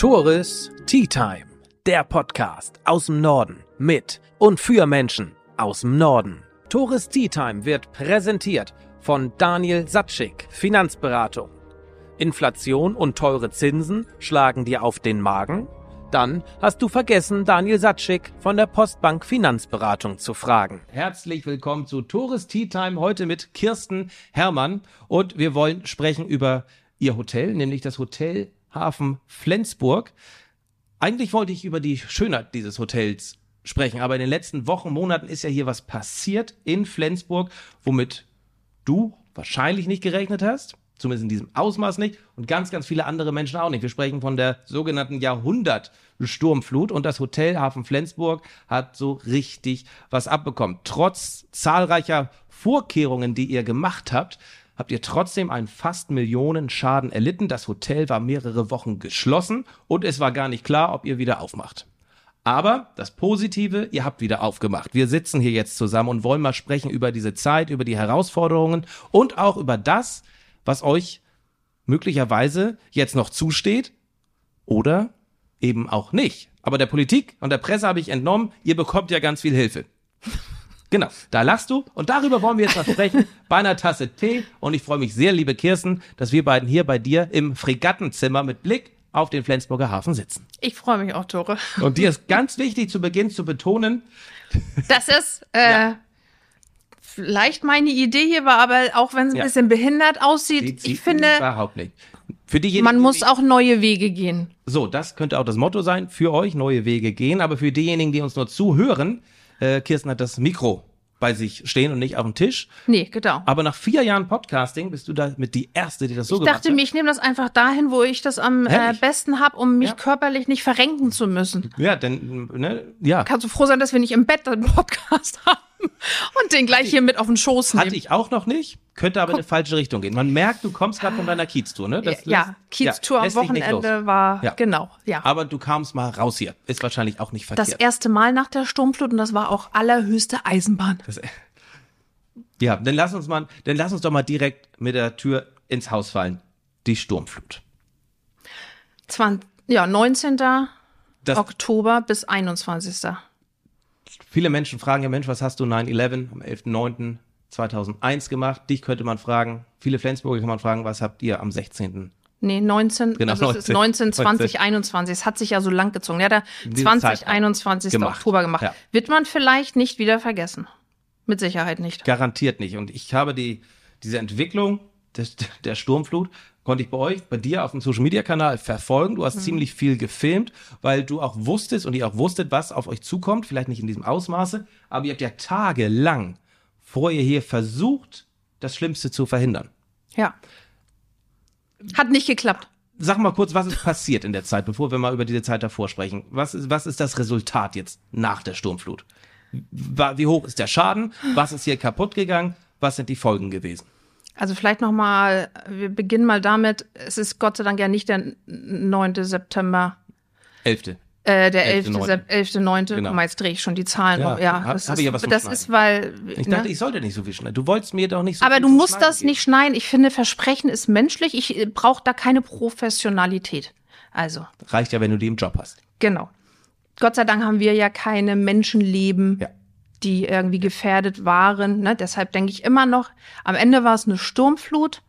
Toris Tea Time, der Podcast aus dem Norden mit und für Menschen aus dem Norden. Toris Tea Time wird präsentiert von Daniel Satschik, Finanzberatung. Inflation und teure Zinsen schlagen dir auf den Magen? Dann hast du vergessen, Daniel Satschik von der Postbank Finanzberatung zu fragen. Herzlich willkommen zu Tourist Tea Time heute mit Kirsten Herrmann und wir wollen sprechen über ihr Hotel, nämlich das Hotel Hafen Flensburg. Eigentlich wollte ich über die Schönheit dieses Hotels sprechen, aber in den letzten Wochen, Monaten ist ja hier was passiert in Flensburg, womit du wahrscheinlich nicht gerechnet hast. Zumindest in diesem Ausmaß nicht. Und ganz, ganz viele andere Menschen auch nicht. Wir sprechen von der sogenannten Jahrhundert-Sturmflut. Und das Hotel Hafen Flensburg hat so richtig was abbekommen. Trotz zahlreicher Vorkehrungen, die ihr gemacht habt, habt ihr trotzdem einen fast Millionen Schaden erlitten. Das Hotel war mehrere Wochen geschlossen und es war gar nicht klar, ob ihr wieder aufmacht. Aber das Positive, ihr habt wieder aufgemacht. Wir sitzen hier jetzt zusammen und wollen mal sprechen über diese Zeit, über die Herausforderungen und auch über das, was euch möglicherweise jetzt noch zusteht oder eben auch nicht. Aber der Politik und der Presse habe ich entnommen, ihr bekommt ja ganz viel Hilfe. Genau, da lachst du und darüber wollen wir jetzt mal sprechen bei einer Tasse Tee und ich freue mich sehr, liebe Kirsten, dass wir beiden hier bei dir im Fregattenzimmer mit Blick auf den Flensburger Hafen sitzen. Ich freue mich auch, Tore. Und dir ist ganz wichtig zu Beginn zu betonen, Das ist äh, Ja. vielleicht meine Idee hier war, aber auch wenn es ein Ja. bisschen behindert aussieht, die- die- ich finde, überhaupt nicht. Für diejenigen, man die muss sich- auch neue Wege gehen. So, das könnte auch das Motto sein, für euch neue Wege gehen, aber für diejenigen, die uns nur zuhören, äh, Kirsten hat das Mikro bei sich stehen und nicht auf dem Tisch. Nee, genau. Aber nach vier Jahren Podcasting bist du da mit die Erste, die das so Ich gemacht dachte hat. mir, ich nehme das einfach dahin, wo ich das am äh, besten habe, um mich Ja. körperlich nicht verrenken zu müssen. Ja, denn, ne, ja. Kannst du froh sein, dass wir nicht im Bett einen Podcast haben und den gleich hier mit auf den Schoß nehmen. Hatte ich auch noch nicht, könnte aber in eine falsche Richtung gehen. Man merkt, du kommst gerade von deiner Kieztour, ne? Das ja, Kieztour ja, am. Wochenende war, Ja. genau, ja. Aber du kamst mal raus hier. Ist wahrscheinlich auch nicht Das verkehrt. erste Mal nach der Sturmflut und das war auch allerhöchste Eisenbahn. Das, ja, dann lass uns mal, dann lass uns doch mal direkt mit der Tür ins Haus fallen. Die Sturmflut. 20, ja, 19. Das, Oktober bis 21. viele Menschen fragen ja, Mensch, was hast du 9-11 am 11.09.2001 gemacht? Dich könnte man fragen. Viele Flensburger kann man fragen, was habt ihr am 16. Nee, 19, Genau, also es ist 19, 19, 20, 21. Es hat sich ja so lang gezogen. Ja, der Diesen 20, Zeitraum 21. gemacht. Oktober gemacht. Ja. Wird man vielleicht nicht wieder vergessen. Mit Sicherheit nicht. Garantiert nicht. Und ich habe die, diese Entwicklung des, der Sturmflut konnte ich bei euch, bei dir auf dem Social Media Kanal verfolgen. Du hast Mhm. ziemlich viel gefilmt, weil du auch wusstest und ihr auch wusstet, was auf euch zukommt. Vielleicht nicht in diesem Ausmaße, aber ihr habt ja tagelang vor ihr hier versucht, das Schlimmste zu verhindern. Ja. Hat nicht geklappt. Sag mal kurz, was ist passiert in der Zeit, bevor wir mal über diese Zeit davor sprechen? Was ist, was ist das Resultat jetzt nach der Sturmflut? Wie hoch ist der Schaden? Was ist hier kaputt gegangen? Was sind die Folgen gewesen? Also vielleicht noch mal, wir beginnen mal damit, es ist Gott sei Dank ja nicht der 9. September, Elfte. äh, der 11. 11.9.. 11. 11. 9. Genau. Guck mal, jetzt drehe ich schon die Zahlen Ja, um. Ja, hab- das, hab ist, vom das ist, weil. Ich ne? dachte, ich sollte nicht so viel schneiden. Du wolltest mir doch nicht so Aber viel du musst das geben. nicht schneiden. Ich finde, Versprechen ist menschlich. Ich brauche da keine Professionalität. Also, Reicht ja, wenn du die im Job hast. genau. Gott sei Dank haben wir ja keine Menschenleben, Ja. Die irgendwie gefährdet waren. Ne? Deshalb denke ich immer noch, am Ende war es eine Sturmflut.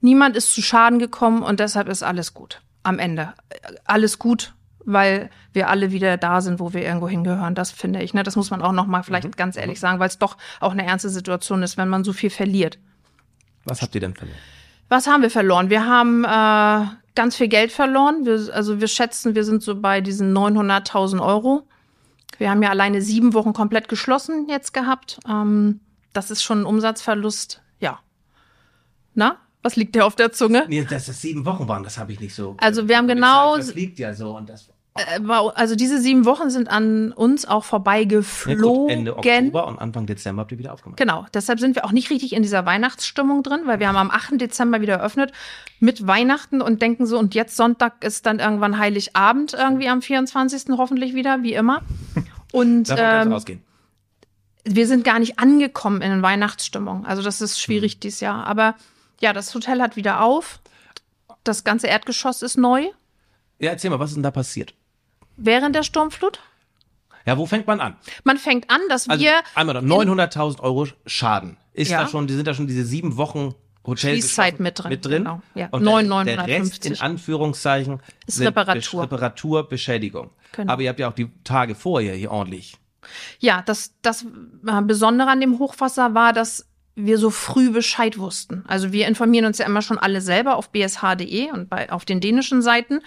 Niemand ist zu Schaden gekommen und deshalb ist alles gut. Am Ende. Äh, Alles gut, weil wir alle wieder da sind, wo wir irgendwo hingehören. Das finde ich. Ne? Das muss man auch noch mal vielleicht Mhm. ganz ehrlich sagen, weil es doch auch eine ernste Situation ist, wenn man so viel verliert. Was habt ihr denn verloren? Was haben wir verloren? Wir haben äh, ganz viel Geld verloren. Wir, also wir schätzen, wir sind so bei diesen 900.000 Euro. Wir haben ja alleine sieben Wochen komplett geschlossen jetzt gehabt. Ähm, das ist schon ein Umsatzverlust. Ja. Na, was liegt dir auf der Zunge? Nee, dass das sieben Wochen waren, das habe ich nicht so. Also wir haben genau, Zeit verfliegt ja so und das. Äh, also diese sieben Wochen sind an uns auch Ja, vorbeigeflogen. gut, Ende Oktober und Anfang Dezember habt ihr wieder aufgemacht. Genau, deshalb sind wir auch nicht richtig in dieser Weihnachtsstimmung drin, weil wir haben am 8. Dezember wieder eröffnet mit Weihnachten und denken so, und jetzt Sonntag ist dann irgendwann Heiligabend irgendwie am 24. hoffentlich wieder, wie immer. Und ähm, ausgehen. wir sind gar nicht angekommen in Weihnachtsstimmung. Also das ist schwierig Hm. dieses Jahr. Aber ja, das Hotel hat wieder auf. Das ganze Erdgeschoss ist neu. Ja, erzähl mal, was ist denn da passiert? Während der Sturmflut? Ja, wo fängt man an? Man fängt an, dass Also wir einmal noch 900.000 Euro Schaden. Ist Ja. da schon, die sind da schon diese sieben Wochen Hotel Schließzeit mit drin, Mit drin. genau. Ja, Und neun, der, der Rest 950. in Anführungszeichen Ist Reparatur. Reparatur, Beschädigung. Genau. Aber ihr habt ja auch die Tage vorher hier ordentlich. Ja, das, das Besondere an dem Hochwasser war, dass wir so früh Bescheid wussten. Also wir informieren uns ja immer schon alle selber auf bsh.de und bei, auf den dänischen Seiten.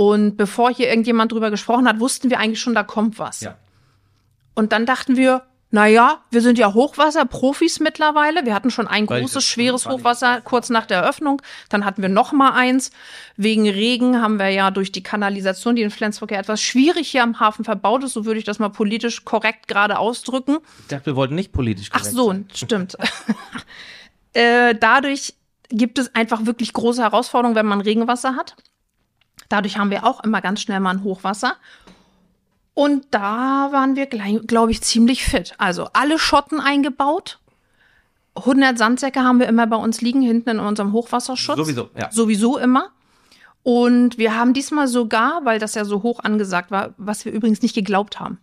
Und bevor hier irgendjemand drüber gesprochen hat, wussten wir eigentlich schon, da kommt was. Ja. Und dann dachten wir, na ja, wir sind ja Hochwasserprofis mittlerweile. Wir hatten schon ein Weil großes, schweres Hochwasser kurz nach der Eröffnung. Dann hatten wir noch mal eins. Wegen Regen haben wir ja durch die Kanalisation, die in Flensburg ja etwas schwierig hier am Hafen verbaut ist, so würde ich das mal politisch korrekt gerade ausdrücken. Ich dachte, wir wollten nicht politisch Ach korrekt so, sein. stimmt. äh, dadurch gibt es einfach wirklich große Herausforderungen, wenn man Regenwasser hat. Dadurch haben wir auch immer ganz schnell mal ein Hochwasser. Und da waren wir, glaube ich, ziemlich fit. Also alle Schotten eingebaut. 100 Sandsäcke haben wir immer bei uns liegen, hinten in unserem Hochwasserschutz. Sowieso, ja. Sowieso immer. Und wir haben diesmal sogar, weil das ja so hoch angesagt war, was wir übrigens nicht geglaubt haben.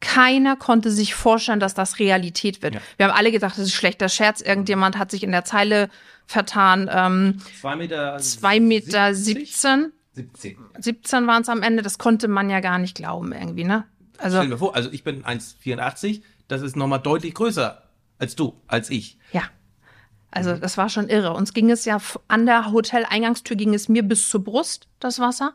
Keiner konnte sich vorstellen, dass das Realität wird. Ja. Wir haben alle gedacht, das ist schlechter Scherz. Irgendjemand hat sich in der Zeile vertan. Ähm, Zwei Meter. zwei Meter 70? 17, 17. 17 waren es am Ende. Das konnte man ja gar nicht glauben irgendwie, ne? Also Stell dir mal vor, also ich bin 1,84, das ist nochmal deutlich größer als du, als ich. Ja. Also das war schon irre. Uns ging es ja an der Hoteleingangstür ging es mir bis zur Brust, das Wasser.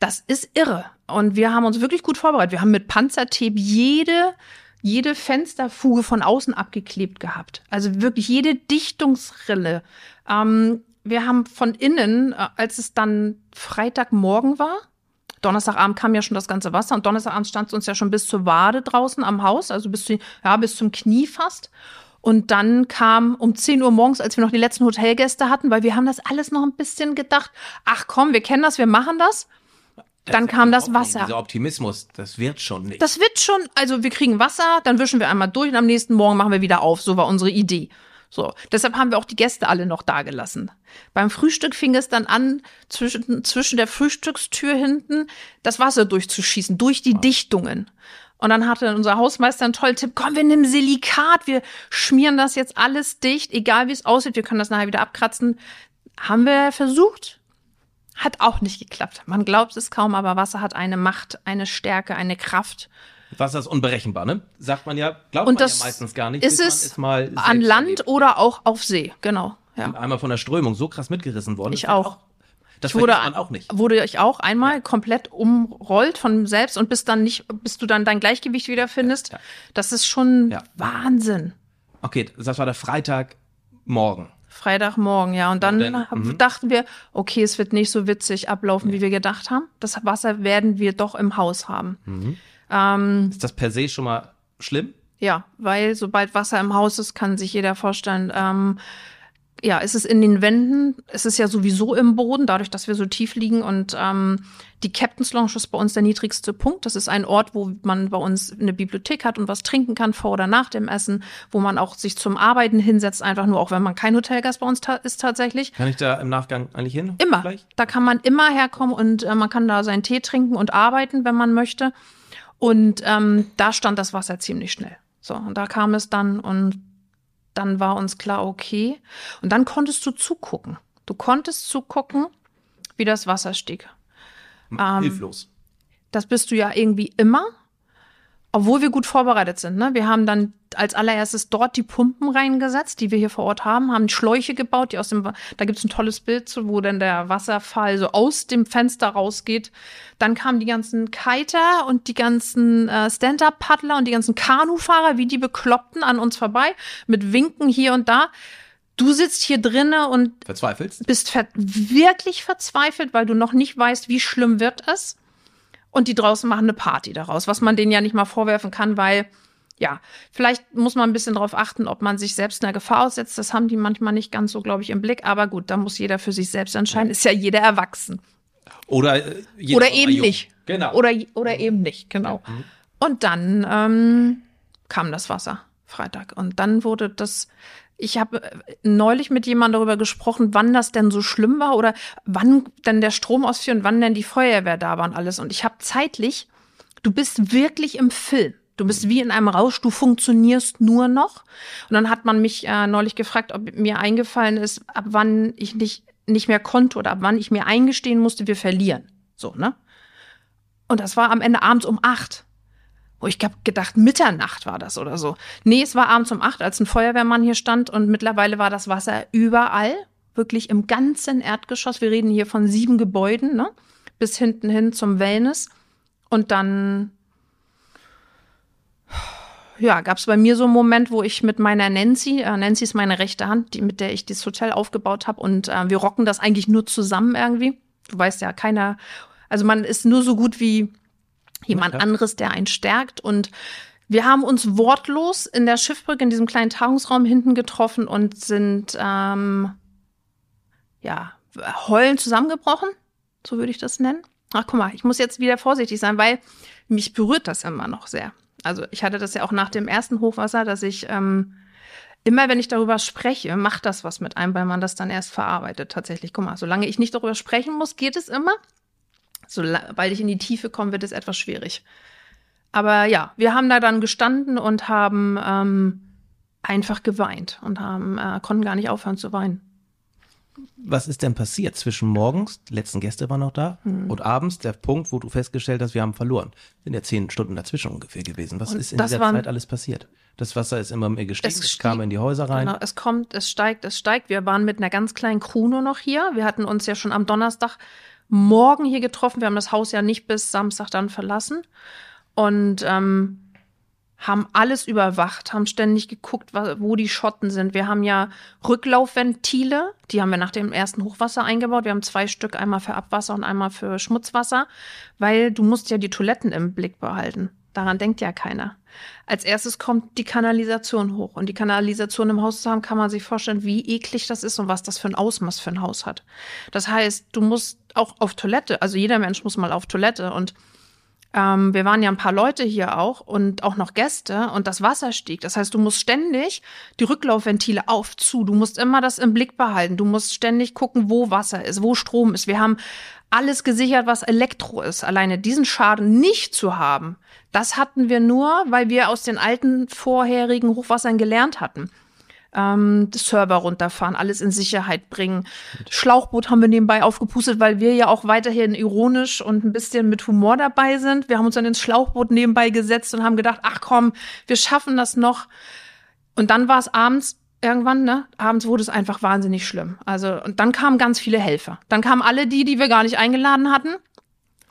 Das ist irre. Und wir haben uns wirklich gut vorbereitet. Wir haben mit Panzertape jede, jede Fensterfuge von außen abgeklebt gehabt. Also wirklich jede Dichtungsrille. Ähm, wir haben von innen, äh, als es dann Freitagmorgen war, Donnerstagabend kam ja schon das ganze Wasser und Donnerstagabend stand es uns ja schon bis zur Wade draußen am Haus, also bis, zu, ja, bis zum Knie fast. Und dann kam um 10 Uhr morgens, als wir noch die letzten Hotelgäste hatten, weil wir haben das alles noch ein bisschen gedacht, ach komm, wir kennen das, wir machen das. Dann kam das Wasser. Dieser Optimismus, das wird schon nicht. Das wird schon, also wir kriegen Wasser, dann wischen wir einmal durch und am nächsten Morgen machen wir wieder auf. So war unsere Idee. So, deshalb haben wir auch die Gäste alle noch da gelassen. Beim Frühstück fing es dann an, zwischen, zwischen der Frühstückstür hinten das Wasser durchzuschießen, durch die Dichtungen. Und dann hatte unser Hausmeister einen tollen Tipp, komm, wir nehmen Silikat, wir schmieren das jetzt alles dicht, egal wie es aussieht, wir können das nachher wieder abkratzen. Haben wir versucht, hat auch nicht geklappt. Man glaubt es kaum, aber Wasser hat eine Macht, eine Stärke, eine Kraft. Wasser ist unberechenbar, ne? Sagt man ja, glaubt Und man das ja meistens gar nicht. ist es man mal an Land erlebt. oder auch auf See, genau. Ja. Einmal von der Strömung so krass mitgerissen worden. Ich auch. Das Ich wurde, man auch nicht. wurde ich auch einmal komplett umrollt von selbst und bis dann nicht, bis du dann dein Gleichgewicht wiederfindest. Ja. Das ist schon Ja. Wahnsinn. Okay, das war der Freitagmorgen. Freitagmorgen, ja. Und dann, Und dann, mhm. dachten wir, okay, es wird nicht so witzig ablaufen, wie wir gedacht haben. Das Wasser werden wir doch im Haus haben. Mhm. Ähm, Ist das per se schon mal schlimm? Ja, weil sobald Wasser im Haus ist, kann sich jeder vorstellen, ähm, ja, es ist in den Wänden, es ist ja sowieso im Boden, dadurch, dass wir so tief liegen und ähm, die Captain's Lounge ist bei uns der niedrigste Punkt. Das ist ein Ort, wo man bei uns eine Bibliothek hat und was trinken kann vor oder nach dem Essen, wo man auch sich zum Arbeiten hinsetzt, einfach nur, auch wenn man kein Hotelgast bei uns ta ist tatsächlich. Kann ich da im Nachgang eigentlich hin? Immer. Gleich? Da kann man immer herkommen und äh, man kann da seinen Tee trinken und arbeiten, wenn man möchte. Und ähm, da stand das Wasser ziemlich schnell. So, und da kam es dann und dann war uns klar, okay. Und dann konntest du zugucken. Du konntest zugucken, wie das Wasser stieg. Ähm, Hilflos. Das bist du ja irgendwie immer, obwohl wir gut vorbereitet sind. Ne? Wir haben dann als allererstes dort die Pumpen reingesetzt, die wir hier vor Ort haben, haben Schläuche gebaut, die aus dem, da gibt's ein tolles Bild zu, wo dann der Wasserfall so aus dem Fenster rausgeht. Dann kamen die ganzen Kiter und die ganzen äh, Stand-Up-Paddler und die ganzen Kanufahrer, wie die Bekloppten an uns vorbei, mit Winken hier und da. Du sitzt hier drinne und Verzweifelst? bist ver wirklich verzweifelt, weil du noch nicht weißt, wie schlimm wird es. Und die draußen machen eine Party daraus, was man denen ja nicht mal vorwerfen kann, weil, ja, vielleicht muss man ein bisschen darauf achten, ob man sich selbst einer Gefahr aussetzt. Das haben die manchmal nicht ganz so, glaube ich, im Blick. Aber gut, da muss jeder für sich selbst entscheiden. Ist ja jeder erwachsen. Oder, äh, jeder Oder eben jung. nicht. Genau. Oder, oder eben nicht, genau. Und dann ähm, kam das Wasser Freitag. Und dann wurde das ich habe äh, neulich mit jemandem darüber gesprochen, wann das denn so schlimm war oder wann denn der Strom ausfiel und wann denn die Feuerwehr da war und alles. Und ich habe zeitlich, du bist wirklich im Film. Du bist wie in einem Rausch, du funktionierst nur noch. Und dann hat man mich äh, neulich gefragt, ob mir eingefallen ist, ab wann ich nicht, nicht mehr konnte oder ab wann ich mir eingestehen musste, wir verlieren. So, ne? Und das war am Ende abends um acht. Wo ich hab gedacht, Mitternacht war das oder so. Nee, es war abends um acht, als ein Feuerwehrmann hier stand und mittlerweile war das Wasser überall, wirklich im ganzen Erdgeschoss. Wir reden hier von sieben Gebäuden, ne? Bis hinten hin zum Wellness. Und dann ja, gab es bei mir so einen Moment, wo ich mit meiner Nancy, äh, Nancy ist meine rechte Hand, die, mit der ich das Hotel aufgebaut habe und äh, wir rocken das eigentlich nur zusammen irgendwie. Du weißt ja, keiner, also man ist nur so gut wie jemand anderes, der einen stärkt und wir haben uns wortlos in der Schiffbrücke in diesem kleinen Tagungsraum hinten getroffen und sind ähm, ja heulen zusammengebrochen, so würde ich das nennen. Ach guck mal, ich muss jetzt wieder vorsichtig sein, weil mich berührt das immer noch sehr. Also ich hatte das ja auch nach dem ersten Hochwasser, dass ich ähm, immer, wenn ich darüber spreche, macht das was mit einem, weil man das dann erst verarbeitet. Tatsächlich, guck mal, solange ich nicht darüber sprechen muss, geht es immer. Sobald ich in die Tiefe komme, wird es etwas schwierig. Aber ja, wir haben da dann gestanden und haben ähm, einfach geweint und haben, äh, konnten gar nicht aufhören zu weinen. Was ist denn passiert zwischen morgens, die letzten Gäste waren noch da, hm. und abends, der Punkt, wo du festgestellt hast, wir haben verloren? Sind ja zehn Stunden dazwischen ungefähr gewesen. Was und ist in dieser waren, Zeit alles passiert? Das Wasser ist immer mehr gestiegen, es, es kam in die Häuser rein. Genau, es kommt, es steigt, es steigt. Wir waren mit einer ganz kleinen Crew nur noch hier. Wir hatten uns ja schon am Donnerstag morgen hier getroffen. Wir haben das Haus ja nicht bis Samstag dann verlassen. Und ähm, haben alles überwacht, haben ständig geguckt, wo die Schotten sind. Wir haben ja Rücklaufventile, die haben wir nach dem ersten Hochwasser eingebaut. Wir haben zwei Stück, einmal für Abwasser und einmal für Schmutzwasser, weil du musst ja die Toiletten im Blick behalten. Daran denkt ja keiner. Als erstes kommt die Kanalisation hoch. Und die Kanalisation im Haus zu haben, kann man sich vorstellen, wie eklig das ist und was das für ein Ausmaß für ein Haus hat. Das heißt, du musst auch auf Toilette, also jeder Mensch muss mal auf Toilette und ähm, wir waren ja ein paar Leute hier auch und auch noch Gäste und das Wasser stieg. Das heißt, du musst ständig die Rücklaufventile auf, zu. Du musst immer das im Blick behalten. Du musst ständig gucken, wo Wasser ist, wo Strom ist. Wir haben alles gesichert, was Elektro ist. Alleine diesen Schaden nicht zu haben, das hatten wir nur, weil wir aus den alten vorherigen Hochwassern gelernt hatten ähm, Server runterfahren, alles in Sicherheit bringen. Schlauchboot haben wir nebenbei aufgepustet, weil wir ja auch weiterhin ironisch und ein bisschen mit Humor dabei sind. Wir haben uns dann ins Schlauchboot nebenbei gesetzt und haben gedacht, ach komm, wir schaffen das noch. Und dann war es abends irgendwann, ne? Abends wurde es einfach wahnsinnig schlimm. Also, und dann kamen ganz viele Helfer. Dann kamen alle die, die wir gar nicht eingeladen hatten.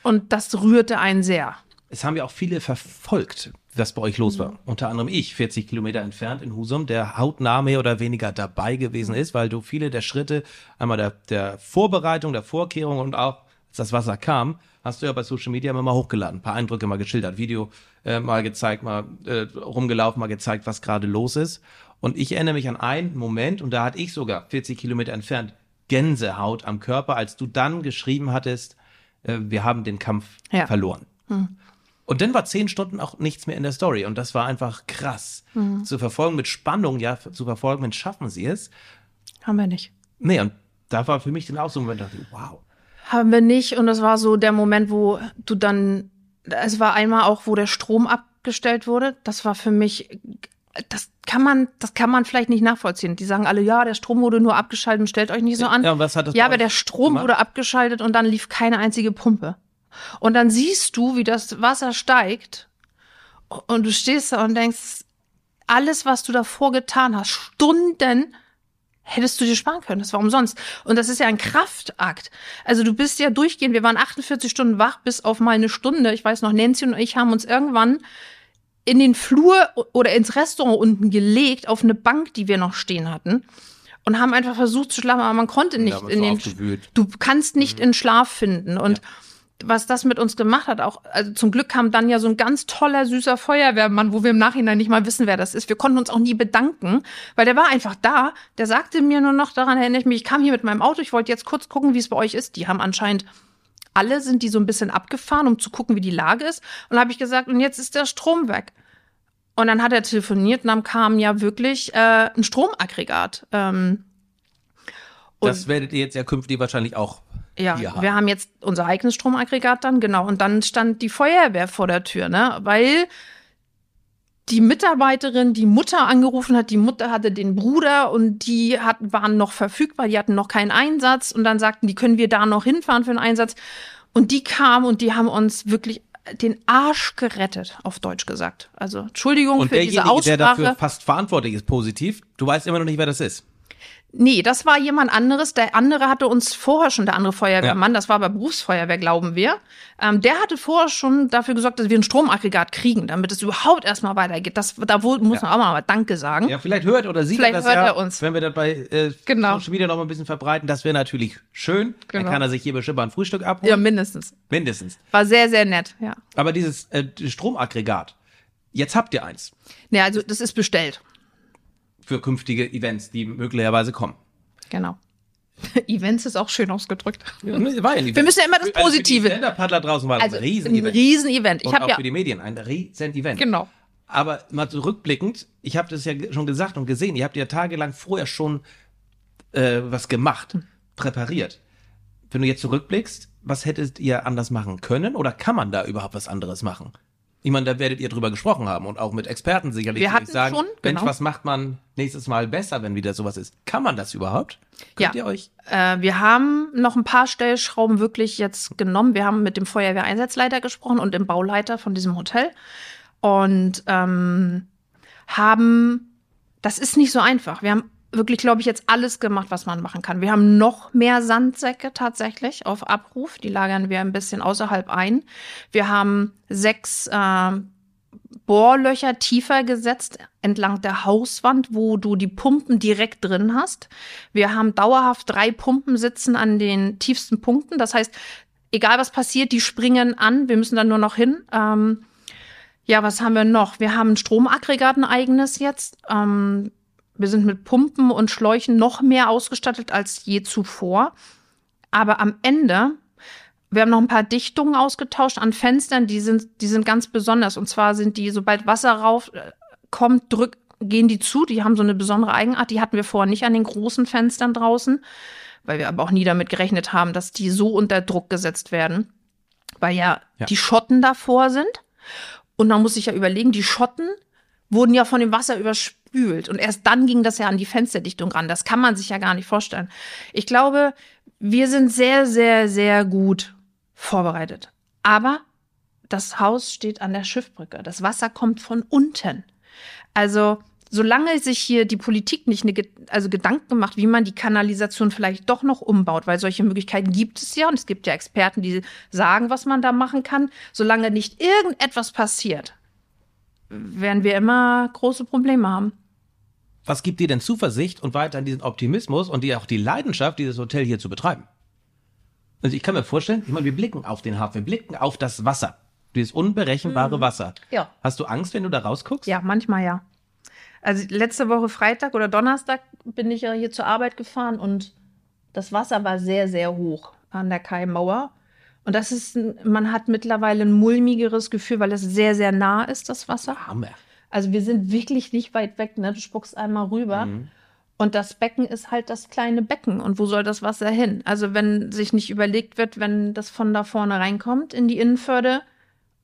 Und das rührte einen sehr. Es haben ja auch viele verfolgt was bei euch los war. Mhm. Unter anderem ich, 40 Kilometer entfernt in Husum, der hautnah mehr oder weniger dabei gewesen ist, weil du viele der Schritte, einmal der, der Vorbereitung, der Vorkehrung und auch, als das Wasser kam, hast du ja bei Social Media immer mal hochgeladen, ein paar Eindrücke mal geschildert, Video äh, mal gezeigt, mal äh, rumgelaufen, mal gezeigt, was gerade los ist. Und ich erinnere mich an einen Moment, und da hatte ich sogar 40 Kilometer entfernt Gänsehaut am Körper, als du dann geschrieben hattest, äh, wir haben den Kampf ja. verloren. Hm. Und dann war zehn Stunden auch nichts mehr in der Story. Und das war einfach krass. Mhm. Zu verfolgen mit Spannung, ja, zu verfolgen, wenn schaffen sie es. Haben wir nicht. Nee, und da war für mich dann auch so ein Moment, dachte, wow. Haben wir nicht. Und das war so der Moment, wo du dann, es war einmal auch, wo der Strom abgestellt wurde. Das war für mich, das kann man, das kann man vielleicht nicht nachvollziehen. Die sagen alle, ja, der Strom wurde nur abgeschaltet und stellt euch nicht so an. Ja, und was hat das ja aber der Strom gemacht? wurde abgeschaltet und dann lief keine einzige Pumpe. Und dann siehst du, wie das Wasser steigt und du stehst da und denkst, alles, was du davor getan hast, Stunden hättest du dir sparen können. Das war umsonst. Und das ist ja ein Kraftakt. Also du bist ja durchgehend, wir waren 48 Stunden wach bis auf mal eine Stunde. Ich weiß noch, Nancy und ich haben uns irgendwann in den Flur oder ins Restaurant unten gelegt, auf eine Bank, die wir noch stehen hatten. Und haben einfach versucht zu schlafen, aber man konnte nicht in den, du kannst nicht mhm. in Schlaf finden. Und ja was das mit uns gemacht hat, auch, also zum Glück kam dann ja so ein ganz toller, süßer Feuerwehrmann, wo wir im Nachhinein nicht mal wissen, wer das ist. Wir konnten uns auch nie bedanken, weil der war einfach da. Der sagte mir nur noch, daran erinnere ich mich, ich kam hier mit meinem Auto, ich wollte jetzt kurz gucken, wie es bei euch ist. Die haben anscheinend alle sind die so ein bisschen abgefahren, um zu gucken, wie die Lage ist. Und habe ich gesagt, und jetzt ist der Strom weg. Und dann hat er telefoniert und dann kam ja wirklich äh, ein Stromaggregat. Ähm, Das werdet ihr jetzt ja künftig wahrscheinlich auch ja, haben. wir haben jetzt unser eigenes Stromaggregat dann, genau. Und dann stand die Feuerwehr vor der Tür, ne? Weil die Mitarbeiterin die Mutter angerufen hat, die Mutter hatte den Bruder und die hat, waren noch verfügbar, die hatten noch keinen Einsatz und dann sagten, die können wir da noch hinfahren für einen Einsatz. Und die kamen und die haben uns wirklich den Arsch gerettet, auf Deutsch gesagt. Also Entschuldigung Und für diese derjenige, der Aussprache. dafür fast verantwortlich ist, positiv, du weißt immer noch nicht, wer das ist. Nee, das war jemand anderes. Der andere hatte uns vorher schon, der andere Feuerwehrmann, das war bei Berufsfeuerwehr, glauben wir. Ähm, der hatte vorher schon dafür gesorgt, dass wir ein Stromaggregat kriegen, damit es überhaupt erstmal weitergeht. Das, da wohl, muss man auch mal Danke sagen. Ja, vielleicht hört oder sieht Vielleicht er das hört ja, er uns. wenn wir das bei äh, Genau. Social Media noch mal ein bisschen verbreiten. Das wäre natürlich schön. Dann Genau. kann er sich hier bestimmt mal ein Frühstück abholen. Ja, mindestens. Mindestens. War sehr, sehr nett, ja. Aber dieses äh, Stromaggregat, jetzt habt ihr eins Nee, also das ist bestellt. Für künftige Events, die möglicherweise kommen. Genau. Events ist auch schön ausgedrückt. Ja, ne, war ja. Wir müssen ja immer das Also für Positive. die draußen war Also ein ein Riesen-Event. Riesen-Event. Ich Und auch ja für die Medien ein Riesen-Event. genau. Aber mal zurückblickend, ich habe das ja schon gesagt und gesehen, ihr habt ja tagelang vorher schon äh, was gemacht, Hm. präpariert. Wenn du jetzt zurückblickst, was hättet ihr anders machen können oder kann man da überhaupt was anderes machen? Ich meine, da werdet ihr drüber gesprochen haben und auch mit Experten sicherlich Wir hatten sagen, schon, Mensch, genau. was macht man nächstes Mal besser, wenn wieder sowas ist? Kann man das überhaupt? Könnt Ja. ihr euch? Äh, wir haben noch ein paar Stellschrauben wirklich jetzt genommen. Wir haben mit dem Feuerwehreinsatzleiter gesprochen und dem Bauleiter von diesem Hotel und ähm, haben, das ist nicht so einfach. Wir haben wirklich, glaube ich, jetzt alles gemacht, was man machen kann. Wir haben noch mehr Sandsäcke tatsächlich auf Abruf. Die lagern wir ein bisschen außerhalb ein. Wir haben sechs äh, Bohrlöcher tiefer gesetzt entlang der Hauswand, wo du die Pumpen direkt drin hast. Wir haben dauerhaft drei Pumpen sitzen an den tiefsten Punkten. Das heißt, egal was passiert, die springen an. Wir müssen dann nur noch hin. Ähm, ja, was haben wir noch? Wir haben ein Stromaggregat, ein eigenes jetzt. Ähm, wir sind mit Pumpen und Schläuchen noch mehr ausgestattet als je zuvor. Aber am Ende, wir haben noch ein paar Dichtungen ausgetauscht an Fenstern, die sind, die sind ganz besonders. Und zwar sind die, sobald Wasser rauf äh, drück, gehen die zu. Die haben so eine besondere Eigenart. Die hatten wir vorher nicht an den großen Fenstern draußen, weil wir aber auch nie damit gerechnet haben, dass die so unter Druck gesetzt werden, weil ja, Ja. die Schotten davor sind. Und man muss sich ja überlegen, die Schotten wurden ja von dem Wasser überspült. Und erst dann ging das ja an die Fensterdichtung ran. Das kann man sich ja gar nicht vorstellen. Ich glaube, wir sind sehr, sehr, sehr gut vorbereitet. Aber das Haus steht an der Schiffbrücke. Das Wasser kommt von unten. Also, solange sich hier die Politik nicht eine, also Gedanken macht, wie man die Kanalisation vielleicht doch noch umbaut, weil solche Möglichkeiten gibt es ja und es gibt ja Experten, die sagen, was man da machen kann. Solange nicht irgendetwas passiert, werden wir immer große Probleme haben. Was gibt dir denn Zuversicht und weiterhin diesen Optimismus und dir auch die Leidenschaft, dieses Hotel hier zu betreiben? Also ich kann mir vorstellen, ich meine, wir blicken auf den Hafen, wir blicken auf das Wasser, dieses unberechenbare Wasser. Ja. Hast du Angst, wenn du da rausguckst? Ja, manchmal ja. Also letzte Woche Freitag oder Donnerstag bin ich ja hier zur Arbeit gefahren und das Wasser war sehr, sehr hoch an der Kaimauer. Und das ist, man hat mittlerweile ein mulmigeres Gefühl, weil es sehr, sehr nah ist, das Wasser. Hammer. Also wir sind wirklich nicht weit weg, ne? Du spuckst einmal rüber. Mhm. Und das Becken ist halt das kleine Becken. Und wo soll das Wasser hin? Also wenn sich nicht überlegt wird, wenn das von da vorne reinkommt in die Innenförde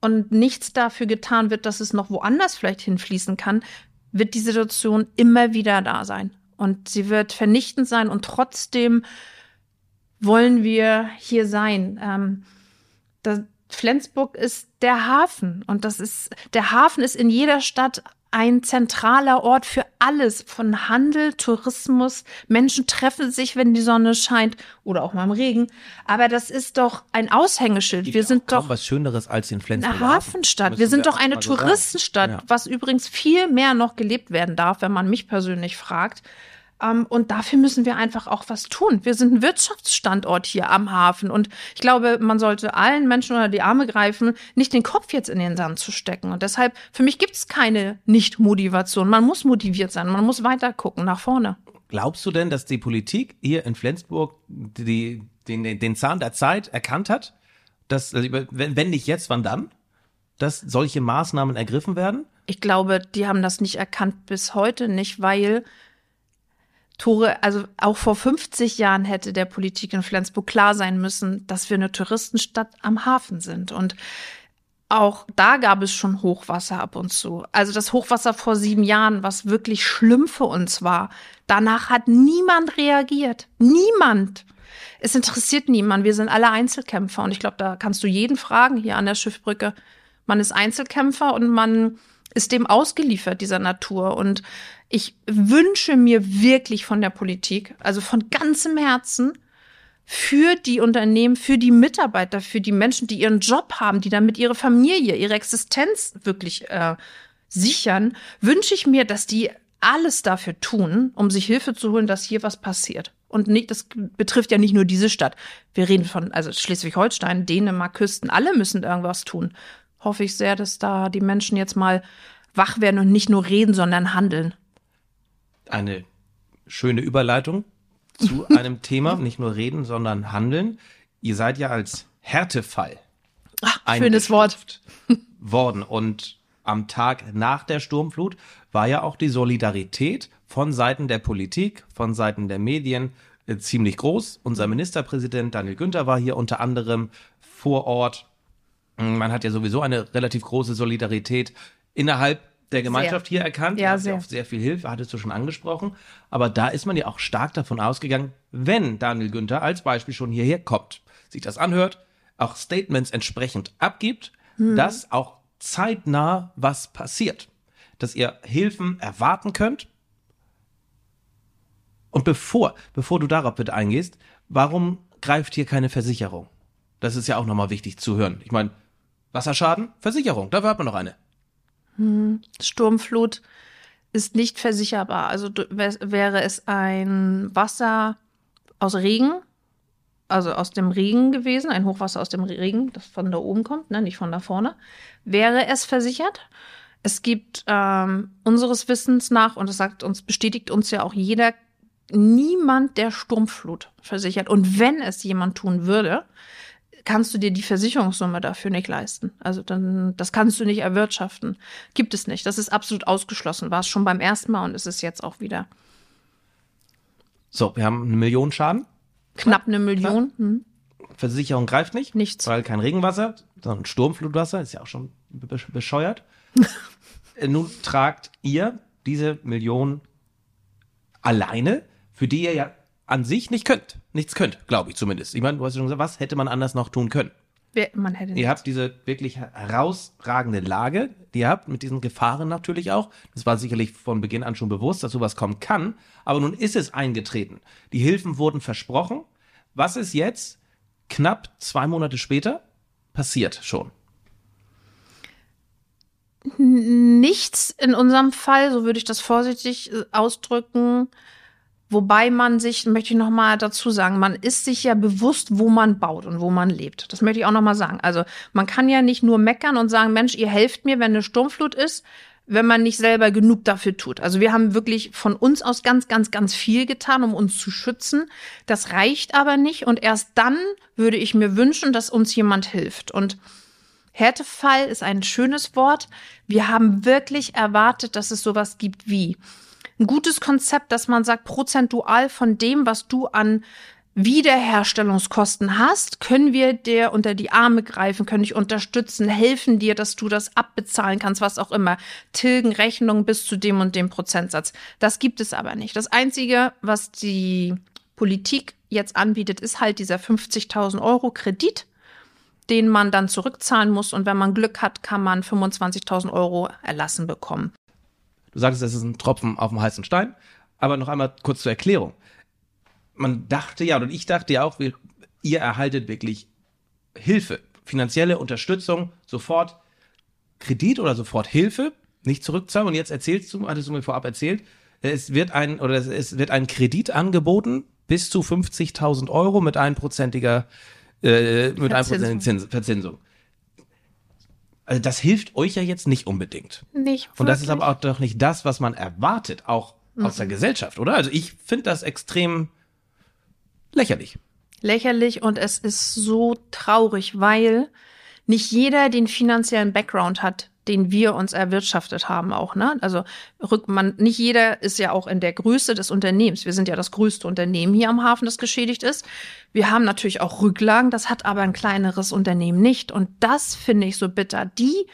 und nichts dafür getan wird, dass es noch woanders vielleicht hinfließen kann, wird die Situation immer wieder da sein. Und sie wird vernichtend sein und trotzdem wollen wir hier sein. Ähm, das, Flensburg ist der Hafen und das ist, der Hafen ist in jeder Stadt ein zentraler Ort für alles, von Handel, Tourismus. Menschen treffen sich, wenn die Sonne scheint oder auch mal im Regen. Aber das ist doch ein Aushängeschild. Wir sind doch was Schöneres als den Flensburger eine Hafenstadt. Wir sind doch eine. Touristenstadt, Ja. was übrigens viel mehr noch gelebt werden darf, wenn man mich persönlich fragt. Ähm, und dafür müssen wir einfach auch was tun. Wir sind ein Wirtschaftsstandort hier am Hafen. Und ich glaube, man sollte allen Menschen unter die Arme greifen, nicht den Kopf jetzt in den Sand zu stecken. Und deshalb, für mich gibt es keine Nicht-Motivation. Man muss motiviert sein. Man muss weiter gucken, nach vorne. Glaubst du denn, dass die Politik hier in Flensburg die, den, den, Zahn der Zeit erkannt hat? Dass, also wenn, wenn nicht jetzt, wann dann? Dass solche Maßnahmen ergriffen werden? ich glaube, die haben das nicht erkannt bis heute nicht, weil Tore, also auch vor 50 Jahren hätte der Politik in Flensburg klar sein müssen, dass wir eine Touristenstadt am Hafen sind. Und auch da gab es schon Hochwasser ab und zu. Also das Hochwasser vor sieben Jahren, was wirklich schlimm für uns war. Danach hat niemand reagiert. Niemand. Es interessiert niemand. Wir sind alle Einzelkämpfer. Und ich glaube, da kannst du jeden fragen hier an der Schiffbrücke. Man ist Einzelkämpfer und man ist dem ausgeliefert, dieser Natur. Und ich wünsche mir wirklich von der Politik, also von ganzem Herzen, für die Unternehmen, für die Mitarbeiter, für die Menschen, die ihren Job haben, die damit ihre Familie, ihre Existenz wirklich äh, sichern, wünsche ich mir, dass die alles dafür tun, um sich Hilfe zu holen, dass hier was passiert. Und nicht, das betrifft ja nicht nur diese Stadt. Wir reden von, also Schleswig-Holstein, Dänemark, Küsten, alle müssen irgendwas tun. Hoffe ich sehr, dass da die Menschen jetzt mal wach werden und nicht nur reden, sondern handeln. Eine schöne Überleitung zu einem Thema, nicht nur reden, sondern handeln. Ihr seid ja als Härtefall Ach, schönes Wort. worden und am Tag nach der Sturmflut war ja auch die Solidarität von Seiten der Politik, von Seiten der Medien äh, ziemlich groß. Unser Ministerpräsident Daniel Günther war hier unter anderem vor Ort. Man hat ja sowieso eine relativ große Solidarität innerhalb der Gemeinschaft sehr. hier erkannt. Ja, sehr. sehr viel Hilfe, hattest du schon angesprochen. Aber da ist man ja auch stark davon ausgegangen, wenn Daniel Günther als Beispiel schon hierher kommt, sich das anhört, auch Statements entsprechend abgibt, hm. dass auch zeitnah was passiert. Dass ihr Hilfen erwarten könnt. Und bevor, bevor du darauf bitte eingehst, warum greift hier keine Versicherung? Das ist ja auch nochmal wichtig zu hören. Ich meine, Wasserschaden, Versicherung, dafür hat man noch eine. Hm. Sturmflut ist nicht versicherbar. Also wäre es ein Wasser aus Regen, also aus dem Regen gewesen, ein Hochwasser aus dem Regen, das von da oben kommt, ne, nicht von da vorne, wäre es versichert. Es gibt ähm, unseres Wissens nach, und das sagt uns, bestätigt uns ja auch jeder, niemand der Sturmflut versichert. Und wenn es jemand tun würde, kannst du dir die Versicherungssumme dafür nicht leisten. Also dann, das kannst du nicht erwirtschaften. Gibt es nicht. Das ist absolut ausgeschlossen. War es schon beim ersten Mal und ist es jetzt auch wieder. So, wir haben eine Million Schaden. Knapp eine Million. Hm. Versicherung greift nicht. Nichts. Weil kein Regenwasser, sondern Sturmflutwasser, ist ja auch schon bescheuert. Äh, nun tragt ihr diese Million alleine, für die ihr ja an sich nicht könnt. Nichts könnt, glaube ich zumindest. Ich meine, du hast ja schon gesagt, was hätte man anders noch tun können? Man hätte ihr habt diese wirklich herausragende Lage, die ihr habt, mit diesen Gefahren natürlich auch. Das war sicherlich von Beginn an schon bewusst, dass sowas kommen kann. Aber nun ist es eingetreten. Die Hilfen wurden versprochen. Was ist jetzt, knapp zwei Monate später, passiert schon? Nichts in unserem Fall, so würde ich das vorsichtig äh, ausdrücken, Wobei man sich, möchte ich noch mal dazu sagen, man ist sich ja bewusst, wo man baut und wo man lebt. Das möchte ich auch noch mal sagen. Also man kann ja nicht nur meckern und sagen, Mensch, ihr helft mir, wenn eine Sturmflut ist, wenn man nicht selber genug dafür tut. Also wir haben wirklich von uns aus ganz, ganz, ganz viel getan, um uns zu schützen. Das reicht aber nicht. Und erst dann würde ich mir wünschen, dass uns jemand hilft. Und Härtefall ist ein schönes Wort. Wir haben wirklich erwartet, dass es sowas gibt wie ein gutes Konzept, dass man sagt, prozentual von dem, was du an Wiederherstellungskosten hast, können wir dir unter die Arme greifen, können dich unterstützen, helfen dir, dass du das abbezahlen kannst, was auch immer. Tilgen Rechnungen bis zu dem und dem Prozentsatz. Das gibt es aber nicht. Das Einzige, was die Politik jetzt anbietet, ist halt dieser 50.000 Euro Kredit, den man dann zurückzahlen muss. Und wenn man Glück hat, kann man 25.000 Euro erlassen bekommen. Du sagst, es ist ein Tropfen auf dem heißen Stein. Aber noch einmal kurz zur Erklärung. Man dachte ja, und ich dachte ja auch, ihr erhaltet wirklich Hilfe, finanzielle Unterstützung, sofort Kredit oder sofort Hilfe, nicht zurückzahlen. Und jetzt erzählst du, hattest du mir vorab erzählt, es wird ein, oder es wird ein Kredit angeboten bis zu 50.000 Euro mit einprozentiger, äh, mit einprozentiger Verzinsung. Also das hilft euch ja jetzt nicht unbedingt. Nicht. Wirklich. Und das ist aber auch doch nicht das, was man erwartet, auch mhm. aus der mhm. Gesellschaft, oder? Also ich finde das extrem lächerlich. Lächerlich und es ist so traurig, weil nicht jeder den finanziellen Background hat, den wir uns erwirtschaftet haben auch, ne? Also man, nicht jeder ist ja auch in der Größe des Unternehmens. Wir sind ja das größte Unternehmen hier am Hafen, das geschädigt ist. Wir haben natürlich auch Rücklagen, das hat aber ein kleineres Unternehmen nicht. Und das finde ich so bitter. Die,